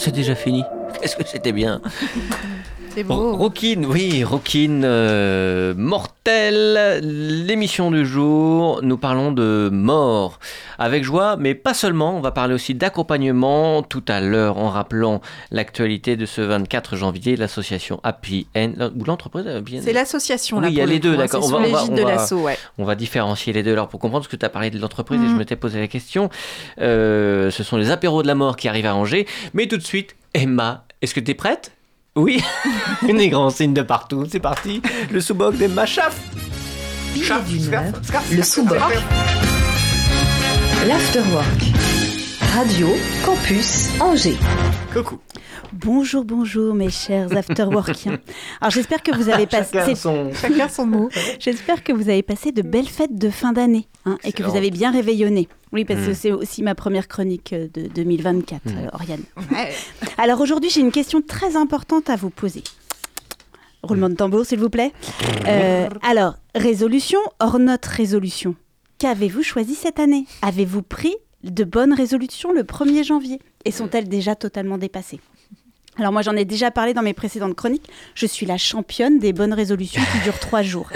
c'est déjà fini. Qu'est-ce que c'était bien? C'est Ro- Rockin, oui, Rockin, euh, mortel, l'émission du jour, nous parlons de mort avec joie, mais pas seulement, on va parler aussi d'accompagnement tout à l'heure en rappelant l'actualité de ce 24 janvier, l'association Happy End, ou l'entreprise Happy End C'est l'association. Oui, là, il y a les le deux, hein, d'accord. On va- on va- l'égide on de va- l'asso, ouais. On va différencier les deux. Alors pour comprendre ce que tu as parlé de l'entreprise, et Mhm. je m'étais posé la question, euh, ce sont les apéros de la mort qui arrivent à Angers, mais tout de suite, Emma, est-ce que tu es prête? Oui, des grands signes de partout, c'est parti, le sous-boc d'une heure, le sous-boc. L'afterwork. Radio Campus Angers. Coucou Bonjour, bonjour mes chers afterworkiens. Alors j'espère que vous avez passé, Chacun son... Chacun son mot. j'espère que vous avez passé de belles fêtes de fin d'année hein, et que vous avez bien réveillonné. Oui, parce que Mm. c'est aussi ma première chronique euh, de 2024, Mm. euh, Oriane. Alors aujourd'hui, j'ai une question très importante à vous poser. Roulement de tambour, s'il vous plaît. Euh, alors, résolution hors note résolution. Qu'avez-vous choisi cette année? Avez-vous pris de bonnes résolutions le 1er janvier? Et sont-elles déjà totalement dépassées? Alors moi j'en ai déjà parlé dans mes précédentes chroniques, je suis la championne des bonnes résolutions qui durent trois jours.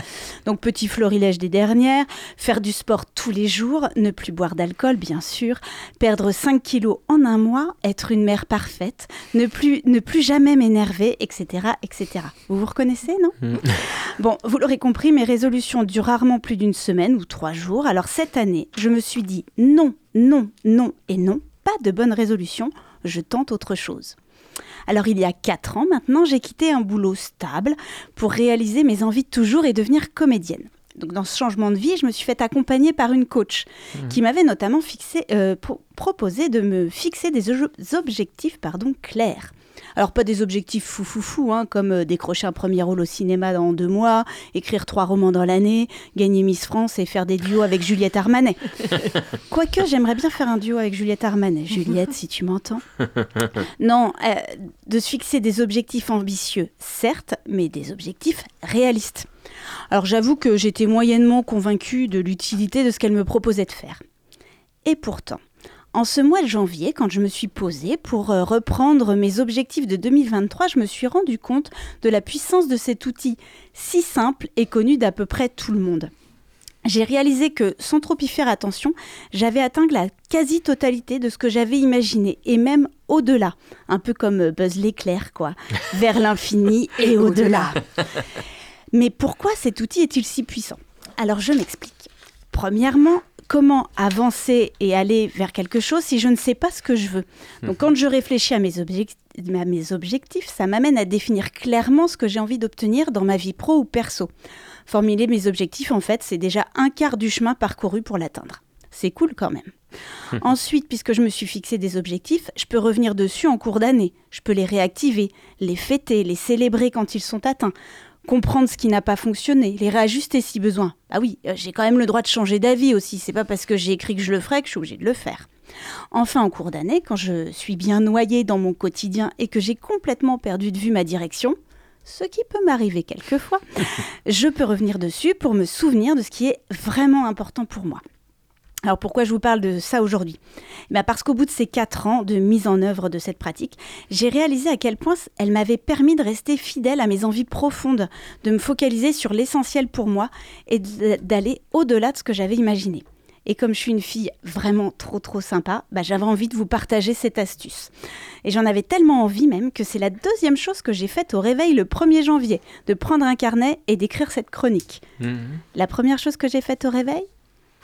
Donc petit florilège des dernières, faire du sport tous les jours, ne plus boire d'alcool bien sûr, perdre 5 kilos en un mois, être une mère parfaite, ne plus, ne plus jamais m'énerver, etc., etc. Vous vous reconnaissez, non Mm. Bon, vous l'aurez compris, mes résolutions durent rarement plus d'une semaine ou trois jours. Alors cette année, je me suis dit non, non, non et non, pas de bonne résolution, je tente autre chose. Alors il y a quatre ans maintenant, j'ai quitté un boulot stable pour réaliser mes envies de toujours et devenir comédienne. Donc dans ce changement de vie, je me suis fait accompagner par une coach qui m'avait notamment fixé, euh, pro- proposé de me fixer des objectifs pardon, clairs. Alors pas des objectifs fou fou fou, hein, comme euh, décrocher un premier rôle au cinéma dans deux mois, écrire trois romans dans l'année, gagner Miss France et faire des duos avec Juliette Armanet. Quoique j'aimerais bien faire un duo avec Juliette Armanet. Juliette, si tu m'entends. Non, euh, de se fixer des objectifs ambitieux, certes, mais des objectifs réalistes. Alors j'avoue que j'étais moyennement convaincue de l'utilité de ce qu'elle me proposait de faire. Et pourtant, en ce mois de janvier, quand je me suis posée pour euh, reprendre mes objectifs de 2023, je me suis rendu compte de la puissance de cet outil si simple et connu d'à peu près tout le monde. J'ai réalisé que, sans trop y faire attention, j'avais atteint la quasi-totalité de ce que j'avais imaginé, et même au-delà. Un peu comme euh, Buzz l'éclair, quoi. Vers l'infini et au-delà. Mais pourquoi cet outil est-il si puissant? Alors je m'explique. Premièrement, comment avancer et aller vers quelque chose si je ne sais pas ce que je veux Donc quand je réfléchis à mes, à mes objectifs, ça m'amène à définir clairement ce que j'ai envie d'obtenir dans ma vie pro ou perso. Formuler mes objectifs, en fait, c'est déjà un quart du chemin parcouru pour l'atteindre. C'est cool quand même. Ensuite, puisque je me suis fixé des objectifs, je peux revenir dessus en cours d'année. Je peux les réactiver, les fêter, les célébrer quand ils sont atteints, comprendre ce qui n'a pas fonctionné, les réajuster si besoin. Ah oui, euh, j'ai quand même le droit de changer d'avis aussi. C'est pas parce que j'ai écrit que je le ferai que je suis obligée de le faire. Enfin, en cours d'année, quand je suis bien noyée dans mon quotidien et que j'ai complètement perdu de vue ma direction, ce qui peut m'arriver quelquefois, je peux revenir dessus pour me souvenir de ce qui est vraiment important pour moi. Alors pourquoi je vous parle de ça aujourd'hui? Ben Parce qu'au bout de ces quatre ans de mise en œuvre de cette pratique, j'ai réalisé à quel point elle m'avait permis de rester fidèle à mes envies profondes, de me focaliser sur l'essentiel pour moi et d'aller au-delà de ce que j'avais imaginé. Et comme je suis une fille vraiment trop trop sympa, bah, j'avais envie de vous partager cette astuce. Et j'en avais tellement envie même que c'est la deuxième chose que j'ai faite au réveil le 1er janvier, de prendre un carnet et d'écrire cette chronique. Mhm. La première chose que j'ai faite au réveil?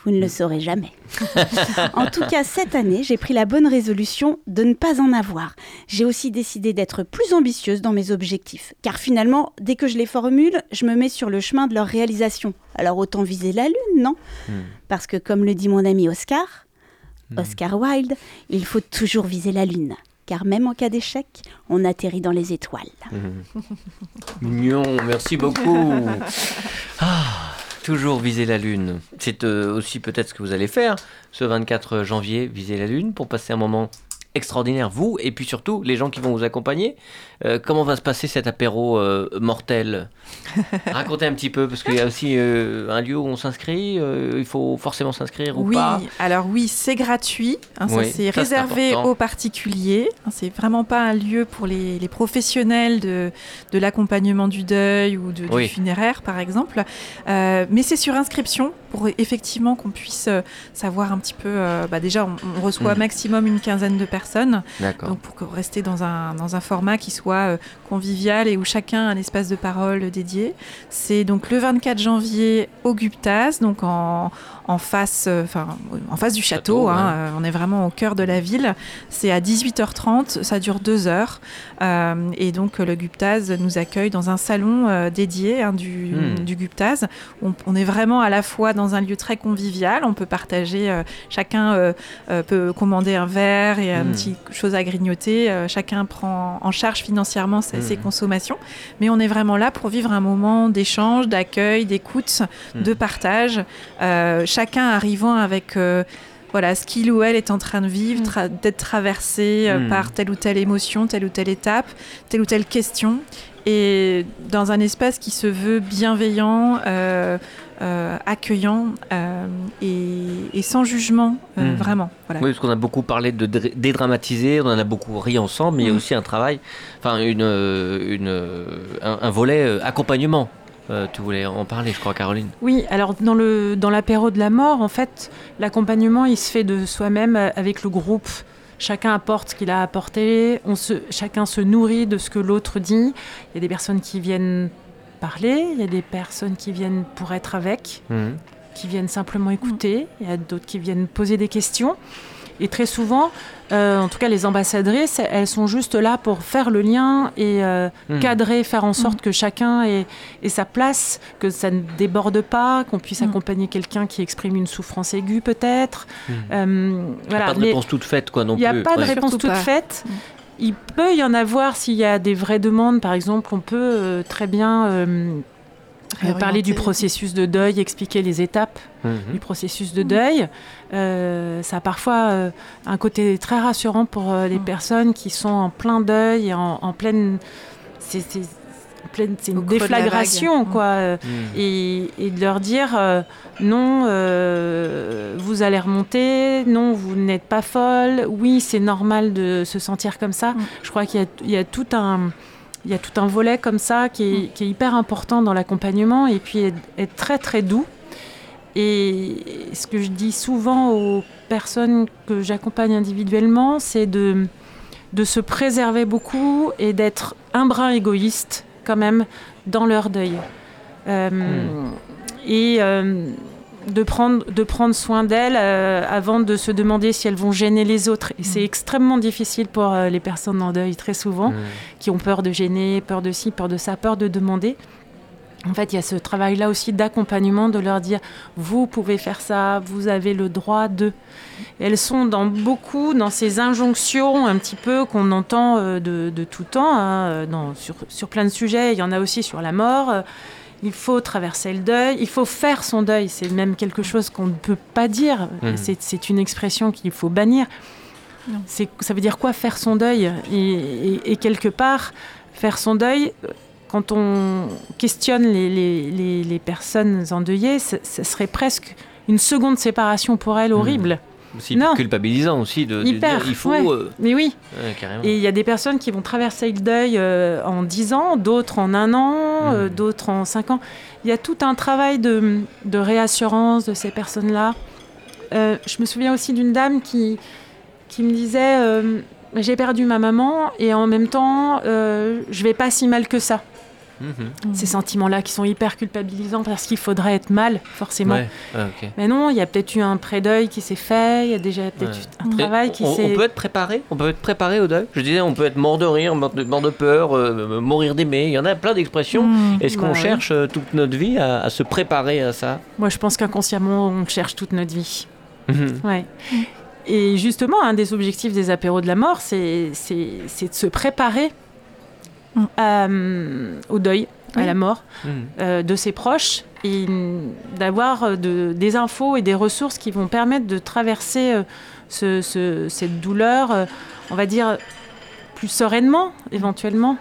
Vous ne le saurez jamais. en tout cas, cette année, j'ai pris la bonne résolution de ne pas en avoir. J'ai aussi décidé d'être plus ambitieuse dans mes objectifs. Car finalement, dès que je les formule, je me mets sur le chemin de leur réalisation. Alors autant viser la Lune, non? Hmm. Parce que comme le dit mon ami Oscar, Hmm. Oscar Wilde, il faut toujours viser la Lune. Car même en cas d'échec, on atterrit dans les étoiles. Mignon, merci beaucoup. Ah, toujours viser la Lune. C'est euh, aussi peut-être ce que vous allez faire ce 24 janvier, viser la Lune pour passer un moment extraordinaire, vous et puis surtout les gens qui vont vous accompagner. Euh, comment va se passer cet apéro euh, mortel? Racontez un petit peu, parce qu'il y a aussi euh, un lieu où on s'inscrit, il faut forcément s'inscrire ou Oui, pas? alors oui, c'est gratuit. hein, Oui, c'est réservé aux particuliers. Hein, c'est vraiment pas un lieu pour les, les professionnels de, de l'accompagnement du deuil ou de, Oui. du funéraire, par exemple. Mais c'est sur inscription pour effectivement qu'on puisse savoir un petit peu. bah, déjà, on, on reçoit Mhm. maximum une quinzaine de personnes. D'accord. Donc pour rester dans un, dans un format qui soit euh, convivial et où chacun a un espace de parole dédié. C'est donc le 24 janvier au Guptas, donc en, en face, euh, enfin en face du château. Château, hein, ouais. euh, on est vraiment au cœur de la ville. C'est à 18h30, ça dure deux heures. Euh, et donc le Guptas nous accueille dans un salon euh, dédié hein, du, Hmm. du Guptas. On, on est vraiment à la fois dans un lieu très convivial. On peut partager, euh, chacun peut commander un verre et un Hmm. petit chose à grignoter. Chacun prend en charge financièrement ses, Hmm. ses consommations. Mais on est vraiment là pour vivre un moment d'échange, d'accueil, d'écoute, Hmm. de partage. Chacun arrivant avec euh, voilà, ce qu'il ou elle est en train de vivre, tra- d'être traversé euh, Hmm. par telle ou telle émotion, telle ou telle étape, telle ou telle question. Et dans un espace qui se veut bienveillant, euh, euh, accueillant euh, et, et sans jugement, euh, Hmm. vraiment. Voilà. Oui, parce qu'on a beaucoup parlé de dr- dédramatiser, on en a beaucoup ri ensemble, mais il y a Mm. aussi un travail, enfin une, une, un, un volet accompagnement. Euh, tu voulais en parler, je crois, Caroline. Oui, alors dans le dans l'apéro de la mort, en fait, l'accompagnement, il se fait de soi-même euh, avec le groupe. Chacun apporte ce qu'il a apporté, on se, chacun se nourrit de ce que l'autre dit. Il y a des personnes qui viennent parler, il y a des personnes qui viennent pour être avec, Mhm. qui viennent simplement écouter, il y a d'autres qui viennent poser des questions. Et très souvent, euh, en tout cas les ambassadrices, elles sont juste là pour faire le lien et euh, Mhm. cadrer, faire en sorte que chacun ait, ait sa place, que ça ne déborde pas, qu'on puisse Mhm. accompagner quelqu'un qui exprime une souffrance aiguë peut-être. Euh, Il n'y a voilà, pas de réponse toute faite, quoi, non il n'y a plus. pas de réponse Surtout toute faite. Il peut y en avoir s'il y a des vraies demandes, par exemple, on peut euh, très bien euh, parler du processus de deuil, expliquer les étapes Mhm. du processus de deuil. Euh, ça a parfois euh, un côté très rassurant pour euh, les Mm. personnes qui sont en plein deuil et en, en pleine. C'est c'est- en pleine- c'est Au une déflagration, Mm. quoi. Mhm. et, et de leur dire euh, non, euh, vous allez remonter, non, vous n'êtes pas folle, oui, c'est normal de se sentir comme ça. Mm. Je crois qu'il y a, il y a tout un. Il y a tout un volet comme ça qui est, qui est hyper important dans l'accompagnement et puis est, est très très doux. Et ce que je dis souvent aux personnes que j'accompagne individuellement, c'est de, de se préserver beaucoup et d'être un brin égoïste quand même dans leur deuil. Euh, Et euh, de, prendre, de prendre soin d'elles euh, avant de se demander si elles vont gêner les autres. Et c'est extrêmement difficile pour euh, les personnes en deuil très souvent Mhm. qui ont peur de gêner, peur de ci, peur de ça, peur de demander. En fait, il y a ce travail-là aussi d'accompagnement, de leur dire, vous pouvez faire ça, vous avez le droit de. Elles sont dans beaucoup, dans ces injonctions un petit peu qu'on entend euh, de, de tout temps, hein, dans- sur, sur plein de sujets. Il y en a aussi sur la mort. Il faut traverser le deuil, il faut faire son deuil. C'est même quelque chose qu'on ne peut pas dire. Mhm. C'est- une expression qu'il faut bannir. Ça veut dire quoi faire son deuil? Et, et- et quelque part, faire son deuil, quand on questionne les, les- les- les personnes endeuillées, ce serait presque une seconde séparation pour elle horrible. C'est Non. culpabilisant aussi de, de Hyper. dire il faut. ouais. euh, Mais oui. ouais, carrément. Et il y a des personnes qui vont traverser le deuil euh, en 10 ans, d'autres en un an, euh, Mhm. d'autres en 5 ans. Il y a tout un travail de, de réassurance de ces personnes-là. Je me souviens aussi d'une dame qui, qui me disait J'ai perdu ma maman et en même temps, je vais pas si mal que ça. Mhm. Ces sentiments-là qui sont hyper culpabilisants parce qu'il faudrait être mal, forcément. Ouais, ok. Mais non, il y a peut-être eu un pré-deuil qui s'est fait, il y a déjà peut-être Ouais. un Et travail qui s'est. on peut être préparé? On peut être préparé au deuil? Je disais, on peut être mort de rire, mort de, mort de peur, euh, mourir d'aimer. Il y en a plein d'expressions. Mmh. Est-ce qu'on Bah ouais. cherche euh, toute notre vie à, à se préparer à ça? Moi, je pense qu'inconsciemment, on cherche toute notre vie. Mhm. Ouais. Et justement, un des objectifs des apéros de la mort, c'est c'est- c'est de se préparer Euh, au deuil, à la mort Mhm. euh, de ses proches et d'avoir euh, de- des infos et des ressources qui vont permettre de traverser ce- ce- cette douleur, on va dire, plus sereinement, éventuellement.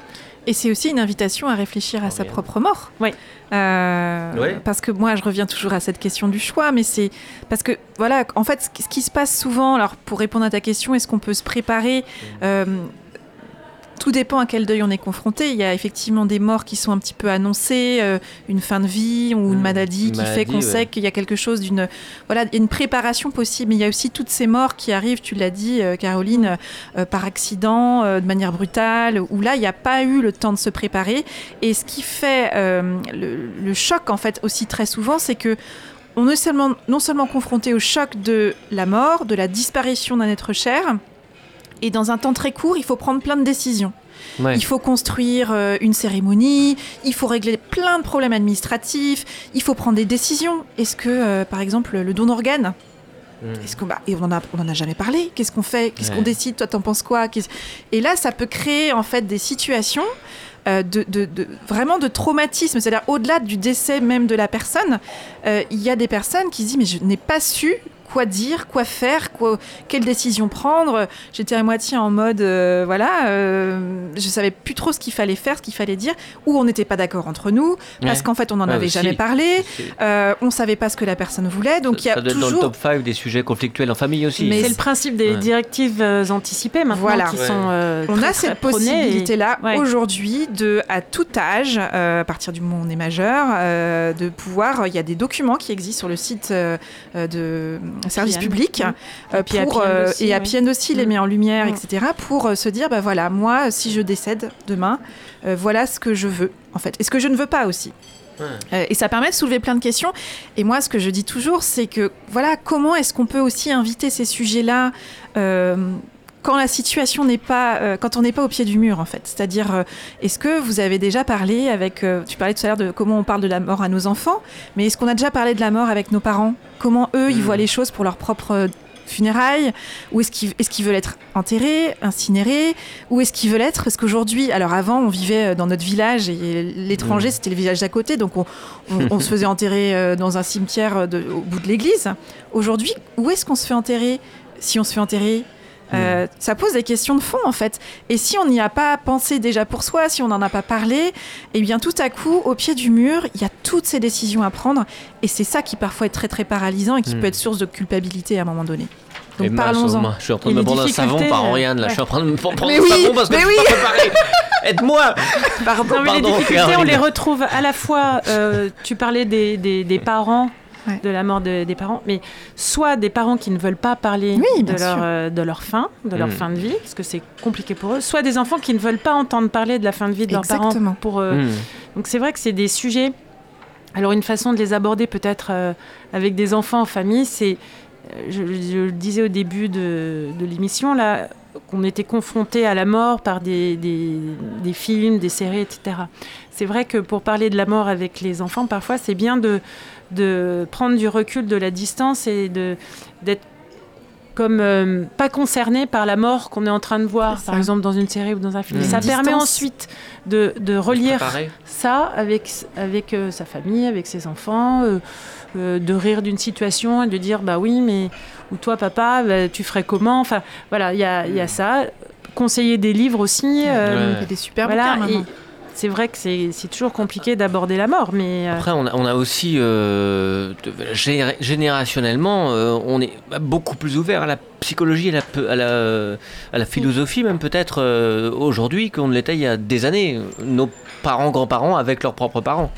Et c'est aussi une invitation à réfléchir à sa Oui. propre mort. Oui. Euh, Ouais. Parce que moi, je reviens toujours à cette question du choix, mais c'est parce que, voilà, en fait, ce qui- ce qui se passe souvent, alors pour répondre à ta question, est-ce qu'on peut se préparer? Euh, tout dépend à quel deuil on est confronté. Il y a effectivement des morts qui sont un petit peu annoncées, euh, une fin de vie ou une Mmh, maladie une qui maladie, fait qu'on ouais. sait qu'il y a quelque chose d'une. Voilà, une préparation possible. Mais il y a aussi toutes ces morts qui arrivent, tu l'as dit, euh, Caroline, euh, par accident, de manière brutale, où là, il n'y a pas eu le temps de se préparer. Et ce qui fait le, le choc, en fait, aussi très souvent, c'est que. On est seulement, non seulement confronté au choc de la mort, de la disparition d'un être cher, et dans un temps très court, il faut prendre plein de décisions. Ouais. Il faut construire euh, une cérémonie, il faut régler plein de problèmes administratifs, il faut prendre des décisions. Est-ce que, euh, par exemple, le don d'organes, Mhm. est-ce qu'on bah, et on en a, on en a jamais parlé Qu'est-ce qu'on fait? Qu'est-ce Ouais. qu'on décide? Toi, t'en penses quoi? Et là, ça peut créer en fait des situations euh, de, de- de- vraiment de traumatisme. C'est-à-dire au-delà du décès même de la personne, euh, il y a des personnes qui se disent mais je n'ai pas su quoi dire, quoi faire, quoi, quelle décision prendre. J'étais à moitié en mode, euh, voilà, euh, je savais plus trop ce qu'il fallait faire, ce qu'il fallait dire, ou on n'était pas d'accord entre nous, parce Ouais. qu'en fait on n'en Ouais, avait aussi. jamais parlé, euh, on savait pas ce que la personne voulait, donc il y a ça doit être dans le toujours... top 5 des sujets conflictuels en famille aussi. Mais C'est le principe des Ouais. directives euh, anticipées maintenant Voilà. qui Ouais. sont. euh, On très, a cette et- possibilité-là Ouais. aujourd'hui de, à tout âge, euh, à partir du moment où on est majeur, euh, de pouvoir. Il y a des documents qui existent sur le site de service Appian. public euh, Et Appian euh, aussi, et aussi les Mm. met en lumière, Mm. etc. Pour euh, se dire, bah voilà, moi, si je décède demain, euh, voilà ce que je veux, en fait, et ce que je ne veux pas aussi. Euh, et ça permet de soulever plein de questions. Et moi, ce que je dis toujours, c'est que voilà, comment est-ce qu'on peut aussi inviter ces sujets-là euh, quand la situation n'est pas, euh, quand on n'est pas au pied du mur, en fait. C'est-à-dire, euh, est-ce que vous avez déjà parlé avec, euh, tu parlais tout à l'heure de comment on parle de la mort à nos enfants, mais est-ce qu'on a déjà parlé de la mort avec nos parents? Comment eux, ils Mhm. voient les choses pour leur propre funérailles? Ou est-ce qu'ils est qu'ils veulent être enterrés, incinérés? Ou est-ce qu'ils veulent être Parce qu'aujourd'hui, alors avant, on vivait dans notre village et l'étranger, Mhm. c'était le village d'à côté, donc on, on- on se faisait enterrer dans un cimetière de- au bout de l'église. Aujourd'hui, où est-ce qu'on se fait enterrer? Si on se fait enterrer euh, ça pose des questions de fond en fait. Et si on n'y a pas pensé déjà pour soi, si on n'en a pas parlé, eh bien tout à coup, au pied du mur, il y a toutes ces décisions à prendre. Et c'est ça qui parfois est très très paralysant et qui Mm. peut être source de culpabilité à un moment donné. Donc parlons-en. moi, Je suis en train de me les prendre un savon par euh, Oriane là. Je suis en train de me prendre Mais un oui, savon parce que mais je oui. suis pas préparé. Aide-moi Pardon. Non, mais les Pardon, difficultés, on les retrouve à la fois. euh, tu parlais des, des- des parents, Ouais. de la mort de- des parents, mais soit des parents qui ne veulent pas parler Oui, de, leur, euh, de leur fin, de leur Mm. fin de vie, parce que c'est compliqué pour eux, soit des enfants qui ne veulent pas entendre parler de la fin de vie de leurs parents. Pour, euh, Hmm. Donc c'est vrai que c'est des sujets. Alors une façon de les aborder peut-être euh, avec des enfants en famille, c'est, je, je le disais au début de, de l'émission là, qu'on était confronté à la mort par des, des, des films, des séries, etc. C'est vrai que pour parler de la mort avec les enfants, parfois c'est bien de, de prendre du recul, de la distance et de d'être comme euh, pas concerné par la mort qu'on est en train de voir, par exemple dans une série ou dans un film. Mmh. Et ça permet ensuite de, de relire ça avec, avec euh, sa famille, avec ses enfants, euh, euh, de rire d'une situation et de dire bah oui, mais ou toi papa, bah, tu ferais comment? Enfin voilà, il y a, il y a ça. Conseiller des livres aussi. euh, Ouais. Il y a des super voilà, bouquins et. C'est vrai que c'est toujours compliqué d'aborder la mort, mais euh, Après, on a, on a aussi, euh, générationnellement, euh, on est beaucoup plus ouvert à la psychologie, à la, à la, à la philosophie même peut-être aujourd'hui qu'on ne l'était il y a des années. Nos parents, grands-parents avec leurs propres parents.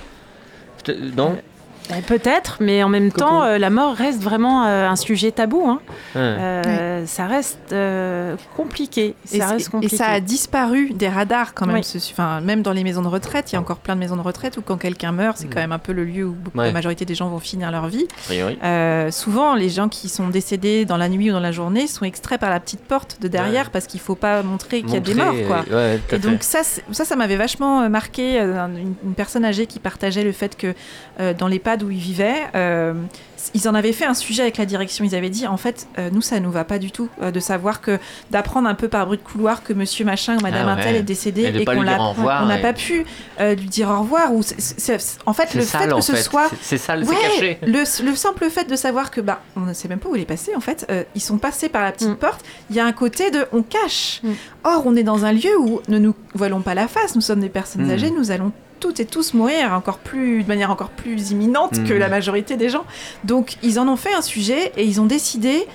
Non? Bah, peut-être, mais en même temps, euh, la mort reste vraiment euh, un sujet tabou. hein. Ouais. Euh, Ça reste euh, compliqué. Et, Ça reste et ça a disparu des radars quand même. Oui. ce- enfin, même dans les maisons de retraite, il y a encore plein de maisons de retraite où quand quelqu'un meurt, c'est Mm. quand même un peu le lieu où beaucoup- Ouais. la majorité des gens vont finir leur vie. Euh, souvent, les gens qui sont décédés dans la nuit ou dans la journée sont extraits par la petite porte de derrière Ouais. parce qu'il faut pas montrer qu'il y a des morts. Quoi. euh, Et donc ça, ça, ça m'avait vachement euh, marqué. euh, une, une personne âgée qui partageait le fait que euh, dans l'EHPAD où ils vivaient, euh, ils en avaient fait un sujet avec la direction. Ils avaient dit, en fait, euh, nous, ça nous va pas du tout euh, de savoir que d'apprendre un peu par bruit de couloir que Monsieur machin ou Madame Ah ouais. Intel est décédé Et qu'on n'a et- pas pu euh, lui dire au revoir. Ou en fait, le sale fait que ce fait. soit C'est- C'est sale, Ouais, c'est caché. le, le simple fait de savoir que bah on ne sait même pas où il est passé en fait, euh, ils sont passés par la petite Mm. porte. Il y a un côté de on cache. Mm. Or on est dans un lieu où ne nous voilons pas la face. Nous sommes des personnes Mm. âgées. Nous allons toutes et tous mourir encore plus de manière encore plus imminente Mm. que la majorité des gens. Donc ils en ont fait un sujet et ils ont décidé.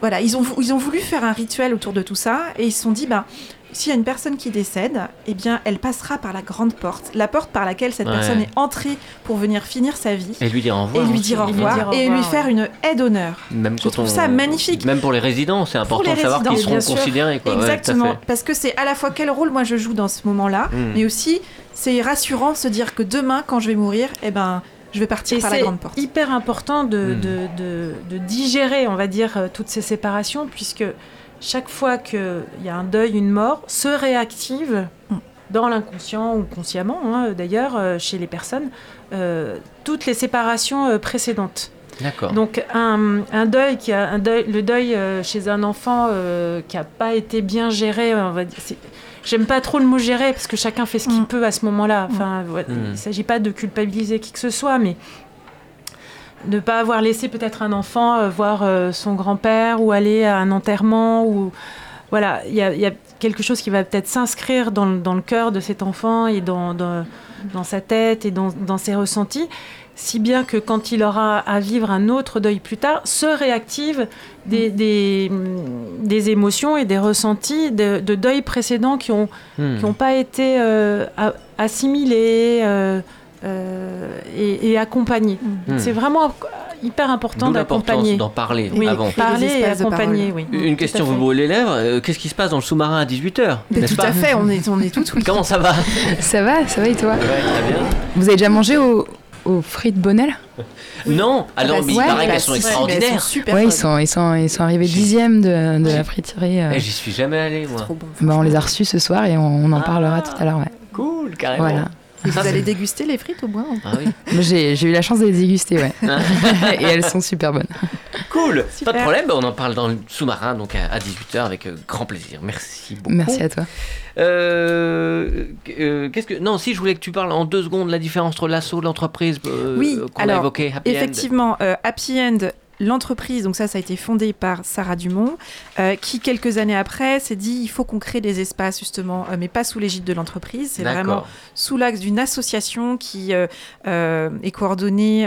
Voilà, ils ont, ils ont voulu faire un rituel autour de tout ça et ils se sont dit, bah, s'il y a une personne qui décède, eh bien, elle passera par la grande porte, la porte par laquelle cette Ouais. personne est entrée pour venir finir sa vie Et lui dire au et revoir. lui aussi. dire au lui revoir et lui faire ouais. une aide d'honneur. Même Je quand trouve on- ça magnifique. Même pour les résidents, c'est important les de savoir qu'ils seront considérés. Quoi. Exactement, parce que c'est à la fois quel rôle moi je joue dans ce moment-là, Mm. mais aussi c'est rassurant de se dire que demain, quand je vais mourir, eh ben, je vais partir Et par la c'est grande porte. hyper important de, Mm. de, de- de digérer, on va dire, euh, toutes ces séparations, puisque chaque fois qu'il y a un deuil, une mort, se réactive Mm. dans l'inconscient ou consciemment, hein, d'ailleurs, euh, chez les personnes, euh, toutes les séparations précédentes. D'accord. Donc un, un deuil, qui a un deuil, le deuil euh, chez un enfant euh, qui n'a pas été bien géré, on va dire. J'aime pas trop le mot gérer parce que chacun fait ce qu'il Mm. peut à ce moment-là. Enfin, voilà, Mm. il ne s'agit pas de culpabiliser qui que ce soit, mais ne pas avoir laissé peut-être un enfant euh, voir euh, son grand-père ou aller à un enterrement ou voilà, il y a, il y a quelque chose qui va peut-être s'inscrire dans, le- dans le cœur de cet enfant et dans, dans, dans sa tête et dans, dans ses ressentis, si bien que quand il aura à vivre un autre deuil plus tard, se réactive des, des, mm, des émotions et des ressentis de, de deuil précédents qui n'ont Hmm. qui ont pas été euh, assimilés euh, euh, et, et accompagnés. Hmm. C'est vraiment hyper important d'accompagner. d'en parler Oui, avant. parler et accompagner, oui. Une question vous brûle les lèvres. euh, Qu'est-ce qui se passe dans le sous-marin à 18h Mais tout à fait, on est, on est toutes oui. Comment ça va? Ça va, ça va et toi? Ouais, très bien. Vous avez déjà mangé au- aux frites Bonnel Non, alors Bah, mais il ouais, paraît bah, qu'elles sont extraordinaires. Elles sont super Ouais, ils sont, ils, sont, ils sont arrivés dixième de, de la friterie. euh. Eh, J'y suis jamais allé, moi. Trop bon. Bah, on les a reçus ce soir et on, on en Ah. parlera tout à l'heure. Ouais. Cool, carrément. Voilà. Et Ça, vous c'est- allez déguster les frites au Ah oui. Moi, J'ai j'ai eu la chance de les déguster, ouais. Hein et elles sont super bonnes. Cool. Super. Pas de problème, on en parle dans le sous-marin donc à, 18h avec euh, grand plaisir. Merci beaucoup. Merci à toi. Euh, euh, qu'est-ce que non si je voulais que tu parles en deux secondes de la différence entre l'assaut l'entreprise euh, Oui, qu'on a évoqué Happy End. Effectivement, euh, Happy End, l'entreprise, donc ça, ça a été fondé par Sarah Dumont, euh, qui quelques années après s'est dit il faut qu'on crée des espaces justement, euh, mais pas sous l'égide de l'entreprise. C'est vraiment sous l'axe d'une association qui euh, est coordonnée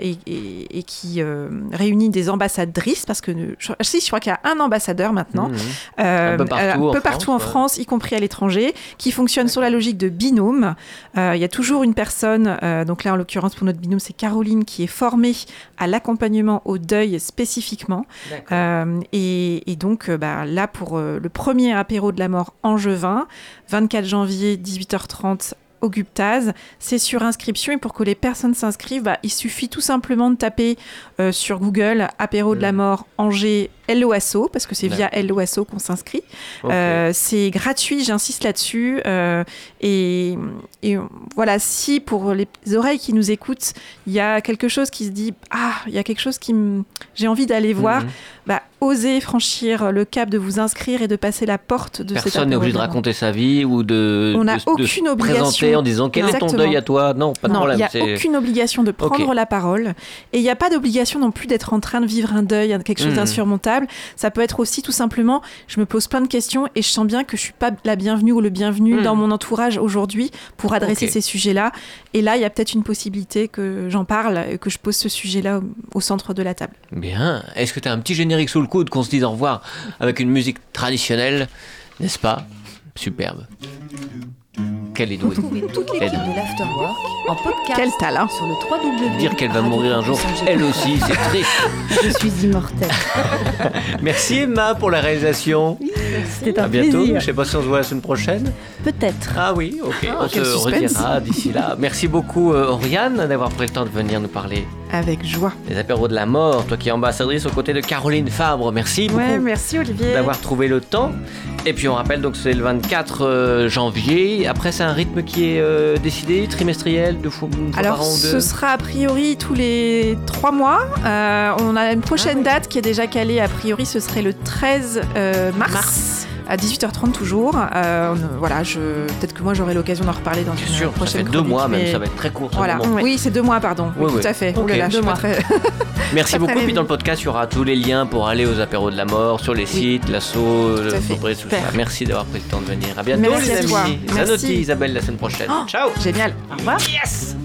et, et- et qui réunit des ambassadrices, parce que je, si, je crois qu'il y a un ambassadeur maintenant, Mhm. euh, Un peu partout en un peu France, partout en ouais. France, y compris à l'étranger, qui fonctionne sur la logique de binôme. Il y a toujours une personne, donc là en l'occurrence pour notre binôme, c'est Caroline qui est formée à l'accompagnement au deuil spécifiquement. Euh, et, et donc euh, bah, là pour euh, le premier apéro de la mort Angevin, 24 janvier 18h30 au Guptaz, c'est sur inscription et pour que les personnes s'inscrivent, bah, il suffit tout simplement de taper euh, sur Google apéro de la Mhm. mort Angers LOASO parce que c'est via LOASO qu'on s'inscrit. Euh, c'est gratuit, j'insiste là-dessus. euh, et, et voilà, si pour les oreilles qui nous écoutent, il y a quelque chose qui se dit Ah, il y a quelque chose qui j'ai envie d'aller voir, Mhm. bah, osez franchir le cap de vous inscrire et de passer la porte de Personne n'est obligé de raconter sa vie ou de, On n'a de aucune obligation. présenter en disant quel est ton deuil à toi? Non, pas de non, il problème. n'y a aucune obligation de prendre la parole. Et il n'y a pas d'obligation non plus d'être en train de vivre un deuil, quelque chose Mhm. d'insurmontable. Table. Ça peut être aussi tout simplement, je me pose plein de questions et je sens bien que je suis pas la bienvenue ou le bienvenu Hmm. dans mon entourage aujourd'hui pour adresser ces sujets-là. Et là, il y a peut-être une possibilité que j'en parle et que je pose ce sujet-là au, au centre de la table. Bien. Est-ce que tu as un petit générique sous le coude qu'on se dise au revoir avec une musique traditionnelle, n'est-ce pas? Superbe. Quelle est douée. Retrouvez toute l'équipe Elle. de l'Afterwork en podcast Quel talent sur le www. Dire qu'elle va mourir un jour, elle aussi, c'est triste. Je suis immortelle. Merci Emma pour la réalisation. C'était À un bientôt. plaisir. Je sais pas si on se voit la semaine prochaine. Peut-être. Ah oui, ok. Ah, on se quel suspense. redira d'ici là. Merci beaucoup euh, Oriane d'avoir pris le temps de venir nous parler Avec joie. des apéros de la mort. Toi qui es ambassadrice aux côtés de Caroline Fabre. Merci beaucoup. Ouais, merci Olivier. d'avoir trouvé le temps. Et puis on rappelle donc c'est le 24 euh, janvier. Après c'est un rythme qui est euh, décidé, trimestriel, deux fois, Alors, par an ou ce deux. sera a priori tous les trois mois. Euh, on a une prochaine Ah date qui est déjà calée. A priori, ce serait le 13 euh, mars, à 18h30 toujours. Euh, on- voilà, je... peut-être que moi j'aurai l'occasion d'en reparler dans Bien une sûr, ça prochaine fait deux mois même, ça va être très court. ce Voilà. Oui, c'est deux mois, pardon. Oui, Oui, oui. tout à fait. Ok. Ouh là Deux pas mois. très- Merci beaucoup. très Puis dans le podcast, il y aura tous les liens pour aller aux apéros de la mort, sur les sites, l'assaut, le à tout ça. Merci d'avoir pris le temps de venir. À bientôt Merci les à amis. toi. Zanotti, Merci. Isabelle la semaine prochaine. Oh, Ciao. Génial. Au revoir. Yes